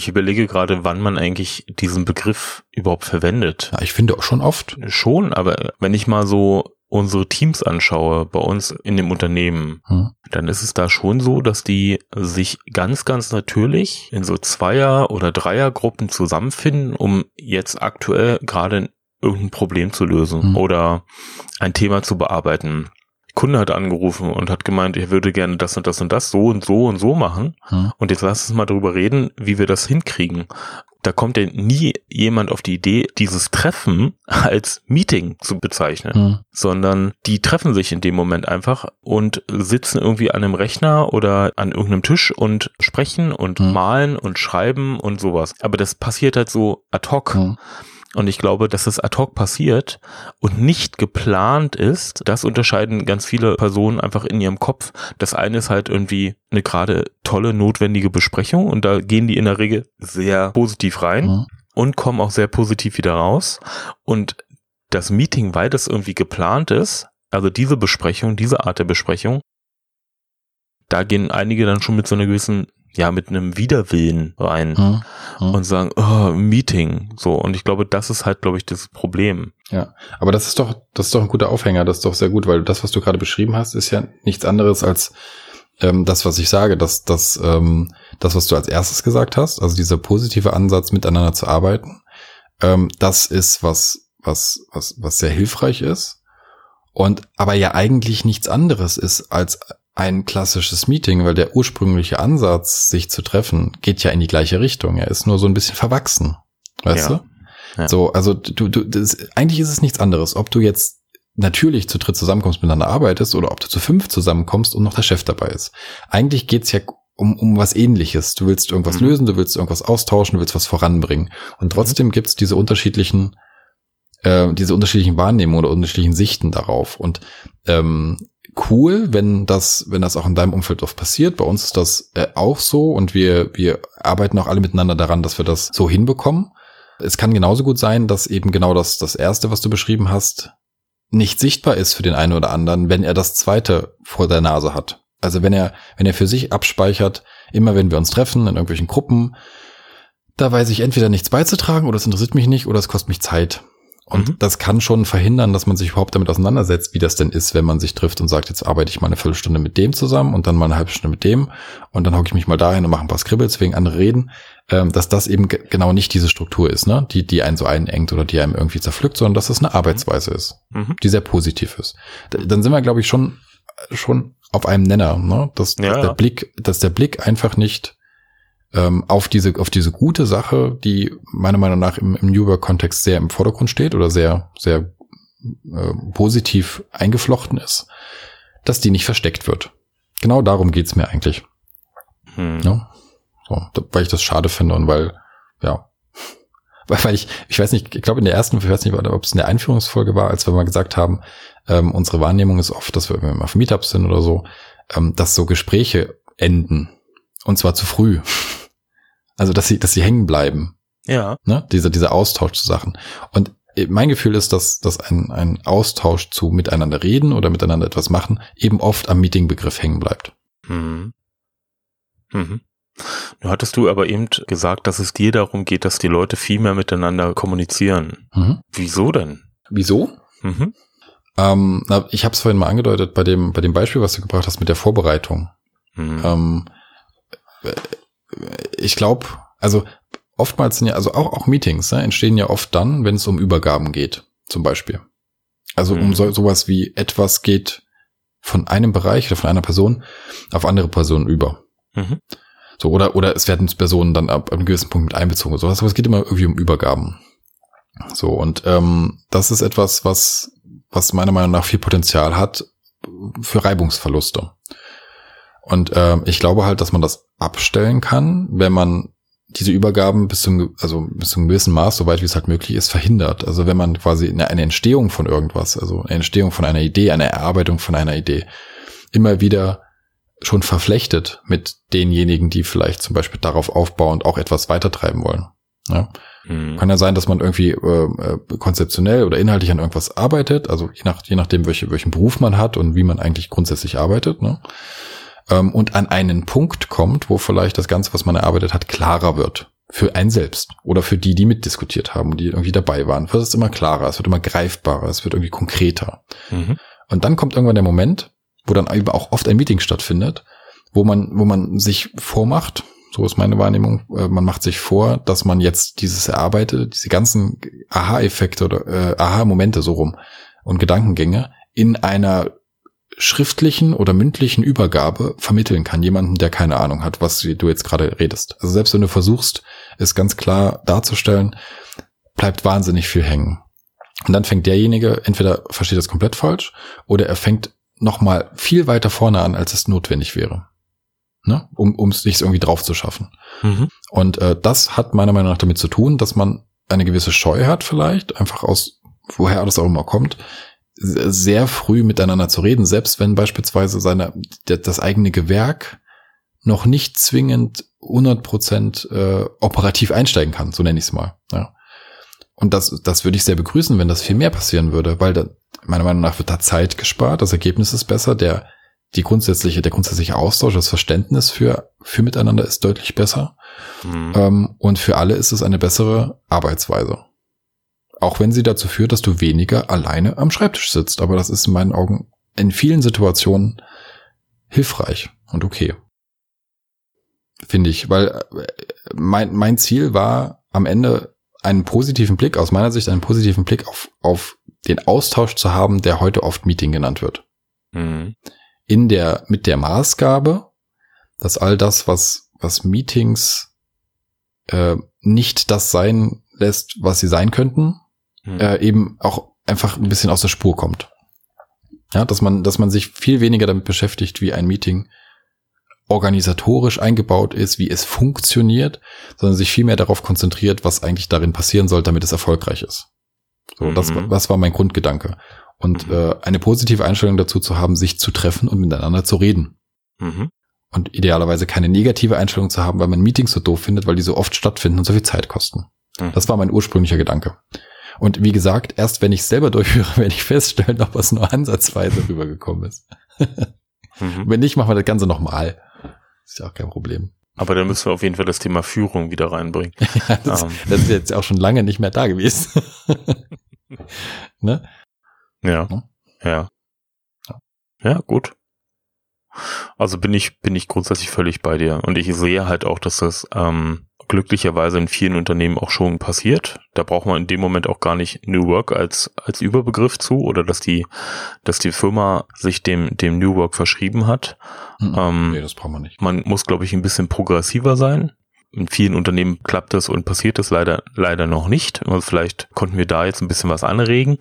Ich überlege gerade, wann man eigentlich diesen Begriff überhaupt verwendet. Ja, ich finde auch schon oft. Schon, aber wenn ich mal so unsere Teams anschaue bei uns in dem Unternehmen, hm. dann ist es da schon so, dass die sich ganz, ganz natürlich in so Zweier- oder Dreiergruppen zusammenfinden, um jetzt aktuell gerade irgendein Problem zu lösen hm. oder ein Thema zu bearbeiten. Kunde hat angerufen und hat gemeint, er würde gerne das und das und das so und so und so machen. Hm. Und jetzt lass uns mal darüber reden, wie wir das hinkriegen. Da kommt ja nie jemand auf die Idee, dieses Treffen als Meeting zu bezeichnen, hm. sondern die treffen sich in dem Moment einfach und sitzen irgendwie an einem Rechner oder an irgendeinem Tisch und sprechen und hm. malen und schreiben und sowas. Aber das passiert halt so ad hoc. Und ich glaube, dass es ad hoc passiert und nicht geplant ist, das unterscheiden ganz viele Personen einfach in ihrem Kopf. Das eine ist halt irgendwie eine gerade tolle, notwendige Besprechung und da gehen die in der Regel sehr positiv rein mhm. und kommen auch sehr positiv wieder raus. Und das Meeting, weil das irgendwie geplant ist, also diese Besprechung, diese Art der Besprechung, da gehen einige dann schon mit so einer gewissen ja mit einem Widerwillen rein hm, hm. und sagen, oh, Meeting, so. Und ich glaube, das ist halt, glaube ich, das Problem. Ja, aber das ist doch, das ist doch ein guter Aufhänger, das ist doch sehr gut, weil das, was du gerade beschrieben hast, ist ja nichts anderes als ähm, das, was ich sage, dass das, ähm, das, was du als erstes gesagt hast, also dieser positive Ansatz, miteinander zu arbeiten, ähm, das ist was, was, was, was sehr hilfreich ist. Und aber ja eigentlich nichts anderes ist als ein klassisches Meeting, weil der ursprüngliche Ansatz, sich zu treffen, geht ja in die gleiche Richtung. Er ist nur so ein bisschen verwachsen. Weißt ja. du? Ja. So, also du, du, das, eigentlich ist es nichts anderes, ob du jetzt natürlich zu dritt zusammenkommst, miteinander arbeitest oder ob du zu fünf zusammenkommst und noch der Chef dabei ist. Eigentlich geht's ja um, um was ähnliches. Du willst irgendwas mhm. lösen, du willst irgendwas austauschen, du willst was voranbringen. Und trotzdem gibt's diese unterschiedlichen, äh, diese unterschiedlichen Wahrnehmungen oder unterschiedlichen Sichten darauf. Und ähm, cool, wenn das, wenn das auch in deinem Umfeld oft passiert. Bei uns ist das äh, auch so und wir, wir arbeiten auch alle miteinander daran, dass wir das so hinbekommen. Es kann genauso gut sein, dass eben genau das, das erste, was du beschrieben hast, nicht sichtbar ist für den einen oder anderen, wenn er das zweite vor der Nase hat. Also wenn er, wenn er für sich abspeichert, immer wenn wir uns treffen in irgendwelchen Gruppen, da weiß ich entweder nichts beizutragen oder es interessiert mich nicht oder es kostet mich Zeit. Und mhm. das kann schon verhindern, dass man sich überhaupt damit auseinandersetzt, wie das denn ist, wenn man sich trifft und sagt, jetzt arbeite ich mal eine Viertelstunde mit dem zusammen und dann mal eine halbe Stunde mit dem und dann hocke ich mich mal dahin und mache ein paar Scribbles wegen andere reden, ähm, dass das eben genau nicht diese Struktur ist, ne, die, die einen so einengt oder die einem irgendwie zerpflückt, sondern dass das eine Arbeitsweise ist, mhm. die sehr positiv ist. Dann sind wir, glaube ich, schon, schon auf einem Nenner, ne, dass, ja. dass der Blick, dass der Blick einfach nicht ähm, auf diese auf diese gute Sache, die meiner Meinung nach im, im New Work-Kontext sehr im Vordergrund steht oder sehr sehr äh, positiv eingeflochten ist, dass die nicht versteckt wird. Genau darum geht's mir eigentlich. Hm. Ja? So, weil ich das schade finde und weil ja weil, weil ich, ich weiß nicht, ich glaube in der ersten, ich weiß nicht, ob es in der Einführungsfolge war, als wir mal gesagt haben, ähm, unsere Wahrnehmung ist oft, dass wir, wenn wir auf Meetups sind oder so, ähm, dass so Gespräche enden. Und zwar zu früh. Also, dass sie, dass sie hängen bleiben. Ja. Ne? Dieser, dieser Austausch zu Sachen. Und äh, mein Gefühl ist, dass, dass ein, ein Austausch zu miteinander reden oder miteinander etwas machen eben oft am Meetingbegriff hängen bleibt. Mhm. Mhm. Du hattest du aber eben gesagt, dass es dir darum geht, dass die Leute viel mehr miteinander kommunizieren. Mhm. Wieso denn? Wieso? Mhm. Ähm, na, ich habe es vorhin mal angedeutet bei dem, bei dem Beispiel, was du gebracht hast mit der Vorbereitung. Mhm. Ähm, ich glaube, also oftmals sind ja, also auch, auch Meetings ne, entstehen ja oft dann, wenn es um Übergaben geht, zum Beispiel. Also mhm. um so, sowas wie etwas geht von einem Bereich oder von einer Person auf andere Personen über. Mhm. So, oder, oder es werden Personen dann ab einem gewissen Punkt mit einbezogen. So, aber es geht immer irgendwie um Übergaben. So, und ähm, das ist etwas, was, was meiner Meinung nach viel Potenzial hat für Reibungsverluste. Und äh, ich glaube halt, dass man das abstellen kann, wenn man diese Übergaben bis zum, also bis zum gewissen Maß, soweit wie es halt möglich ist, verhindert. Also wenn man quasi eine, eine Entstehung von irgendwas, also eine Entstehung von einer Idee, eine Erarbeitung von einer Idee, immer wieder schon verflechtet mit denjenigen, die vielleicht zum Beispiel darauf aufbauend auch etwas weitertreiben wollen. Ja? Mhm. Kann ja sein, dass man irgendwie äh, äh, konzeptionell oder inhaltlich an irgendwas arbeitet, also je, nach, je nachdem, welche, welchen Beruf man hat und wie man eigentlich grundsätzlich arbeitet. Ne? Ähm, und an einen Punkt kommt, wo vielleicht das Ganze, was man erarbeitet hat, klarer wird. Für einen selbst oder für die, die mitdiskutiert haben, die irgendwie dabei waren. Es ist immer klarer, es wird immer greifbarer, es wird irgendwie konkreter. Mhm. Und dann kommt irgendwann der Moment, wo dann eben auch oft ein Meeting stattfindet, wo man, wo man sich vormacht, so ist meine Wahrnehmung, äh, man macht sich vor, dass man jetzt dieses erarbeitet, diese ganzen Aha-Effekte oder äh, Aha-Momente so rum und Gedankengänge in einer schriftlichen oder mündlichen Übergabe vermitteln kann, jemanden, der keine Ahnung hat, was du jetzt gerade redest. Also selbst wenn du versuchst, es ganz klar darzustellen, bleibt wahnsinnig viel hängen. Und dann fängt derjenige, entweder versteht das komplett falsch, oder er fängt nochmal viel weiter vorne an, als es notwendig wäre. Ne? Um es sich irgendwie drauf zu schaffen. Mhm. Und äh, das hat meiner Meinung nach damit zu tun, dass man eine gewisse Scheu hat vielleicht, einfach aus woher das auch immer kommt, sehr früh miteinander zu reden, selbst wenn beispielsweise seine, das eigene Gewerk noch nicht zwingend 100 Prozent äh, operativ einsteigen kann, so nenne ich es mal. Ja. Und das, das würde ich sehr begrüßen, wenn das viel mehr passieren würde, weil da, meiner Meinung nach wird da Zeit gespart, das Ergebnis ist besser, der, die grundsätzliche, der grundsätzliche Austausch, das Verständnis für, für miteinander ist deutlich besser. Mhm. Ähm, und für alle ist es eine bessere Arbeitsweise. Auch wenn sie dazu führt, dass du weniger alleine am Schreibtisch sitzt. Aber das ist in meinen Augen in vielen Situationen hilfreich und okay. Finde ich, weil äh, mein, mein Ziel war am Ende einen positiven Blick, aus meiner Sicht einen positiven Blick auf, auf den Austausch zu haben, der heute oft Meeting genannt wird. Mhm. In der, mit der Maßgabe, dass all das, was, was Meetings äh, nicht das sein lässt, was sie sein könnten, hm. äh, eben auch einfach ein bisschen aus der Spur kommt. Ja, dass man, dass man sich viel weniger damit beschäftigt, wie ein Meeting organisatorisch eingebaut ist, wie es funktioniert, sondern sich viel mehr darauf konzentriert, was eigentlich darin passieren soll, damit es erfolgreich ist. So, mhm. das, das war mein Grundgedanke. Und mhm. äh, eine positive Einstellung dazu zu haben, sich zu treffen und miteinander zu reden. Mhm. Und idealerweise keine negative Einstellung zu haben, weil man Meetings so doof findet, weil die so oft stattfinden und so viel Zeit kosten. Mhm. Das war mein ursprünglicher Gedanke. Und wie gesagt, erst wenn ich es selber durchführe, werde ich feststellen, ob was nur ansatzweise rübergekommen ist. mhm. Wenn nicht, machen wir das Ganze nochmal. Ist ja auch kein Problem. Aber dann müssen wir auf jeden Fall das Thema Führung wieder reinbringen. ja, das, um. Ähm. das, ist jetzt auch schon lange nicht mehr da gewesen. ne? Ja. Ja. Ja, gut. Also bin ich, bin ich grundsätzlich völlig bei dir. Und ich sehe halt auch, dass das ähm, glücklicherweise in vielen Unternehmen auch schon passiert. Da braucht man in dem Moment auch gar nicht New Work als, als Überbegriff zu oder dass die, dass die Firma sich dem, dem New Work verschrieben hat. Mhm. Ähm, nee, das braucht man nicht. Man muss, glaube ich, ein bisschen progressiver sein. In vielen Unternehmen klappt das und passiert das leider, leider noch nicht. Also vielleicht konnten wir da jetzt ein bisschen was anregen.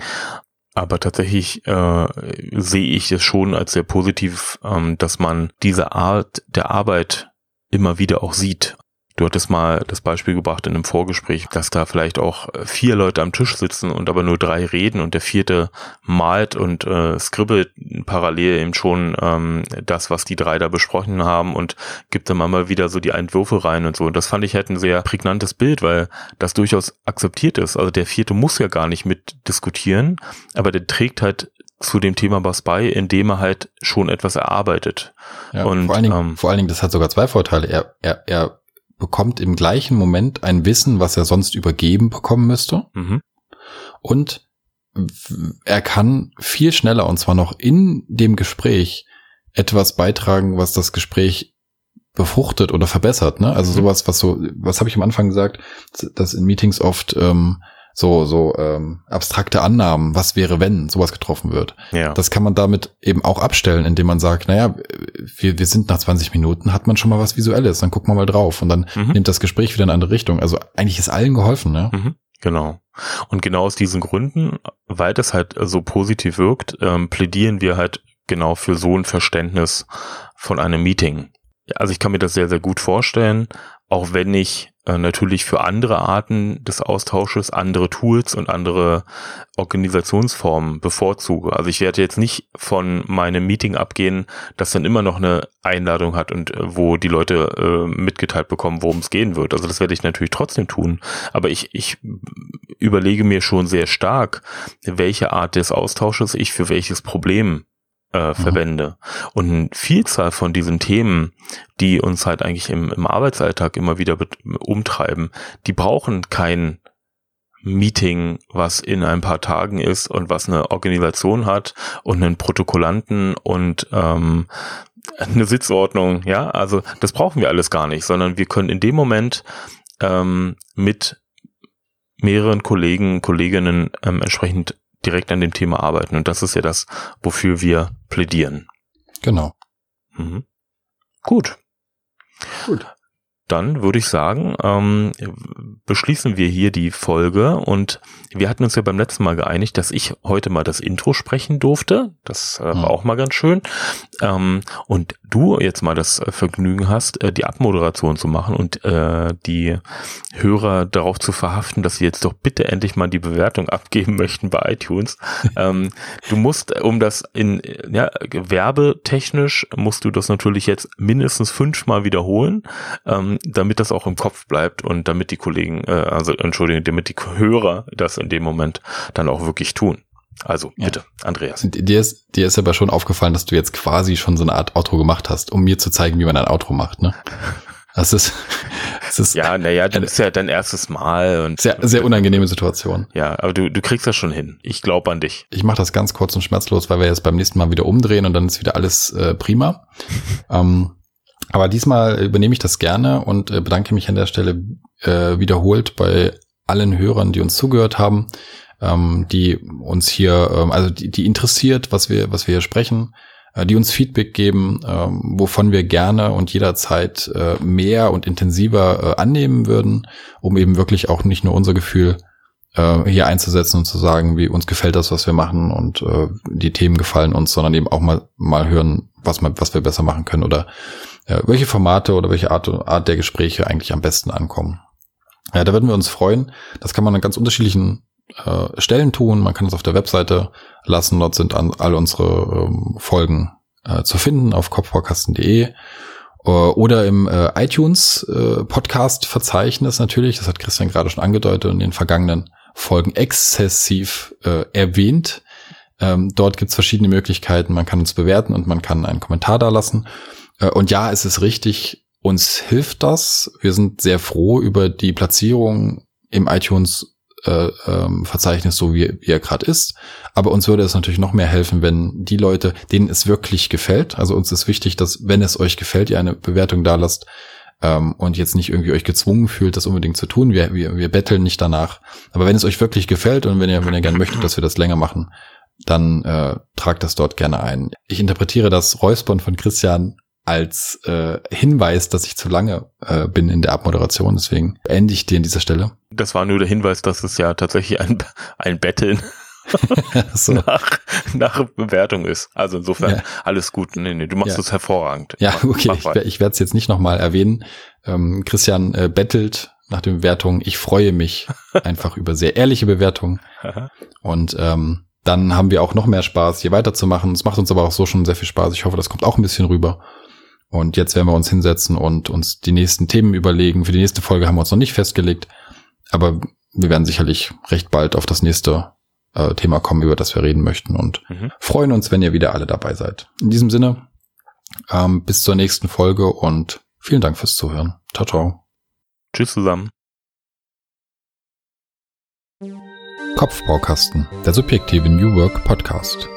Aber tatsächlich äh, sehe ich es schon als sehr positiv, ähm, dass man diese Art der Arbeit immer wieder auch sieht. Du hattest mal das Beispiel gebracht in einem Vorgespräch, dass da vielleicht auch vier Leute am Tisch sitzen und aber nur drei reden und der vierte malt und äh, skribbelt parallel eben schon ähm, das, was die drei da besprochen haben und gibt dann mal wieder so die Entwürfe rein und so. Und das fand ich halt ein sehr prägnantes Bild, weil das durchaus akzeptiert ist. Also der vierte muss ja gar nicht mit diskutieren, aber der trägt halt zu dem Thema was bei, indem er halt schon etwas erarbeitet. Ja, und vor allen, Dingen, ähm, vor allen Dingen, das hat sogar zwei Vorteile. Er, er, er bekommt im gleichen Moment ein Wissen, was er sonst übergeben bekommen müsste. Mhm. Und er kann viel schneller, und zwar noch in dem Gespräch, etwas beitragen, was das Gespräch befruchtet oder verbessert. Ne? Also mhm. sowas, was so, was habe ich am Anfang gesagt, dass in Meetings oft ähm, so, so ähm, abstrakte Annahmen, was wäre, wenn sowas getroffen wird. Ja. Das kann man damit eben auch abstellen, indem man sagt, naja, wir, wir sind nach 20 Minuten, hat man schon mal was Visuelles, dann gucken wir mal drauf und dann mhm. nimmt das Gespräch wieder in eine andere Richtung. Also eigentlich ist allen geholfen, ne? Mhm. Genau. Und genau aus diesen Gründen, weil das halt so positiv wirkt, ähm, plädieren wir halt genau für so ein Verständnis von einem Meeting. Also ich kann mir das sehr, sehr gut vorstellen, auch wenn ich äh, natürlich für andere Arten des Austausches andere Tools und andere Organisationsformen bevorzuge. Also ich werde jetzt nicht von meinem Meeting abgehen, das dann immer noch eine Einladung hat und äh, wo die Leute äh, mitgeteilt bekommen, worum es gehen wird. Also das werde ich natürlich trotzdem tun. Aber ich, ich überlege mir schon sehr stark, welche Art des Austausches ich für welches Problem äh, mhm. verwende. Und eine Vielzahl von diesen Themen, die uns halt eigentlich im, im Arbeitsalltag immer wieder umtreiben, die brauchen kein Meeting, was in ein paar Tagen ist und was eine Organisation hat und einen Protokollanten und ähm, eine Sitzordnung, ja, also das brauchen wir alles gar nicht, sondern wir können in dem Moment ähm, mit mehreren Kollegen, Kolleginnen ähm, entsprechend direkt an dem Thema arbeiten. Und das ist ja das, wofür wir plädieren. Genau. Mhm. Gut. Gut dann würde ich sagen, ähm, beschließen wir hier die Folge und wir hatten uns ja beim letzten Mal geeinigt, dass ich heute mal das Intro sprechen durfte. Das äh, war mhm. auch mal ganz schön. Ähm, und du jetzt mal das Vergnügen hast, äh, die Abmoderation zu machen und äh, die Hörer darauf zu verhaften, dass sie jetzt doch bitte endlich mal die Bewertung abgeben möchten bei iTunes. ähm, du musst, um das in ja, werbetechnisch musst du das natürlich jetzt mindestens fünfmal wiederholen. Ähm, damit das auch im Kopf bleibt und damit die Kollegen, äh, also entschuldigen, damit die Hörer das in dem Moment dann auch wirklich tun. Also bitte, ja. Andreas. Dir ist, dir ist aber schon aufgefallen, dass du jetzt quasi schon so eine Art Outro gemacht hast, um mir zu zeigen, wie man ein Outro macht, ne? Das ist, das ist ja, naja, das ist ja dein erstes Mal und sehr, sehr unangenehme Situation. Ja, aber du, du kriegst das schon hin. Ich glaube an dich. Ich mache das ganz kurz und schmerzlos, weil wir jetzt beim nächsten Mal wieder umdrehen und dann ist wieder alles äh, prima. ähm, aber diesmal übernehme ich das gerne und äh, bedanke mich an der Stelle äh, wiederholt bei allen Hörern, die uns zugehört haben, ähm, die uns hier, ähm, also die, die interessiert, was wir, was wir hier sprechen, äh, die uns Feedback geben, ähm, wovon wir gerne und jederzeit äh, mehr und intensiver äh, annehmen würden, um eben wirklich auch nicht nur unser Gefühl äh, hier einzusetzen und zu sagen, wie uns gefällt das, was wir machen und äh, die Themen gefallen uns, sondern eben auch mal mal hören, was man, was wir besser machen können oder äh, welche Formate oder welche Art, Art der Gespräche eigentlich am besten ankommen. Ja, da würden wir uns freuen. Das kann man an ganz unterschiedlichen äh, Stellen tun. Man kann es auf der Webseite lassen. Dort sind an, all unsere ähm, Folgen äh, zu finden auf kopfvorkasten.de äh, oder im äh, iTunes äh, Podcast Verzeichnis natürlich. Das hat Christian gerade schon angedeutet in den vergangenen Folgen exzessiv äh, erwähnt. Ähm, dort gibt's verschiedene Möglichkeiten. Man kann uns bewerten und man kann einen Kommentar da lassen. Äh, und ja, es ist richtig, uns hilft das. Wir sind sehr froh über die Platzierung im iTunes äh, ähm, Verzeichnis, so wie, wie er gerade ist. Aber uns würde es natürlich noch mehr helfen, wenn die Leute, denen es wirklich gefällt, also uns ist wichtig, dass, wenn es euch gefällt, ihr eine Bewertung da lasst ähm, und jetzt nicht irgendwie euch gezwungen fühlt, das unbedingt zu tun. Wir, wir, wir betteln nicht danach. Aber wenn es euch wirklich gefällt und wenn ihr, wenn ihr gerne möchtet, dass wir das länger machen, dann äh, tragt das dort gerne ein. Ich interpretiere das Räuspern von Christian als äh, Hinweis, dass ich zu lange äh, bin in der Abmoderation. Deswegen beende ich dir an dieser Stelle. Das war nur der Hinweis, dass es ja tatsächlich ein, ein Betteln so. nach, nach Bewertung ist. Also insofern ja. alles gut. Nee, nee, du machst es ja. hervorragend. Ja, okay. ich, ich werde es jetzt nicht nochmal erwähnen. Ähm, Christian äh, bettelt nach den Bewertungen. Ich freue mich einfach über sehr ehrliche Bewertungen. Und ähm, dann haben wir auch noch mehr Spaß, hier weiterzumachen. Es macht uns aber auch so schon sehr viel Spaß. Ich hoffe, das kommt auch ein bisschen rüber. Und jetzt werden wir uns hinsetzen und uns die nächsten Themen überlegen. Für die nächste Folge haben wir uns noch nicht festgelegt, aber wir werden sicherlich recht bald auf das nächste äh, Thema kommen, über das wir reden möchten und mhm. freuen uns, wenn ihr wieder alle dabei seid. In diesem Sinne, ähm, bis zur nächsten Folge und vielen Dank fürs Zuhören. Ciao, ciao. Tschüss zusammen. Kopfbaukasten, der subjektive New Work Podcast.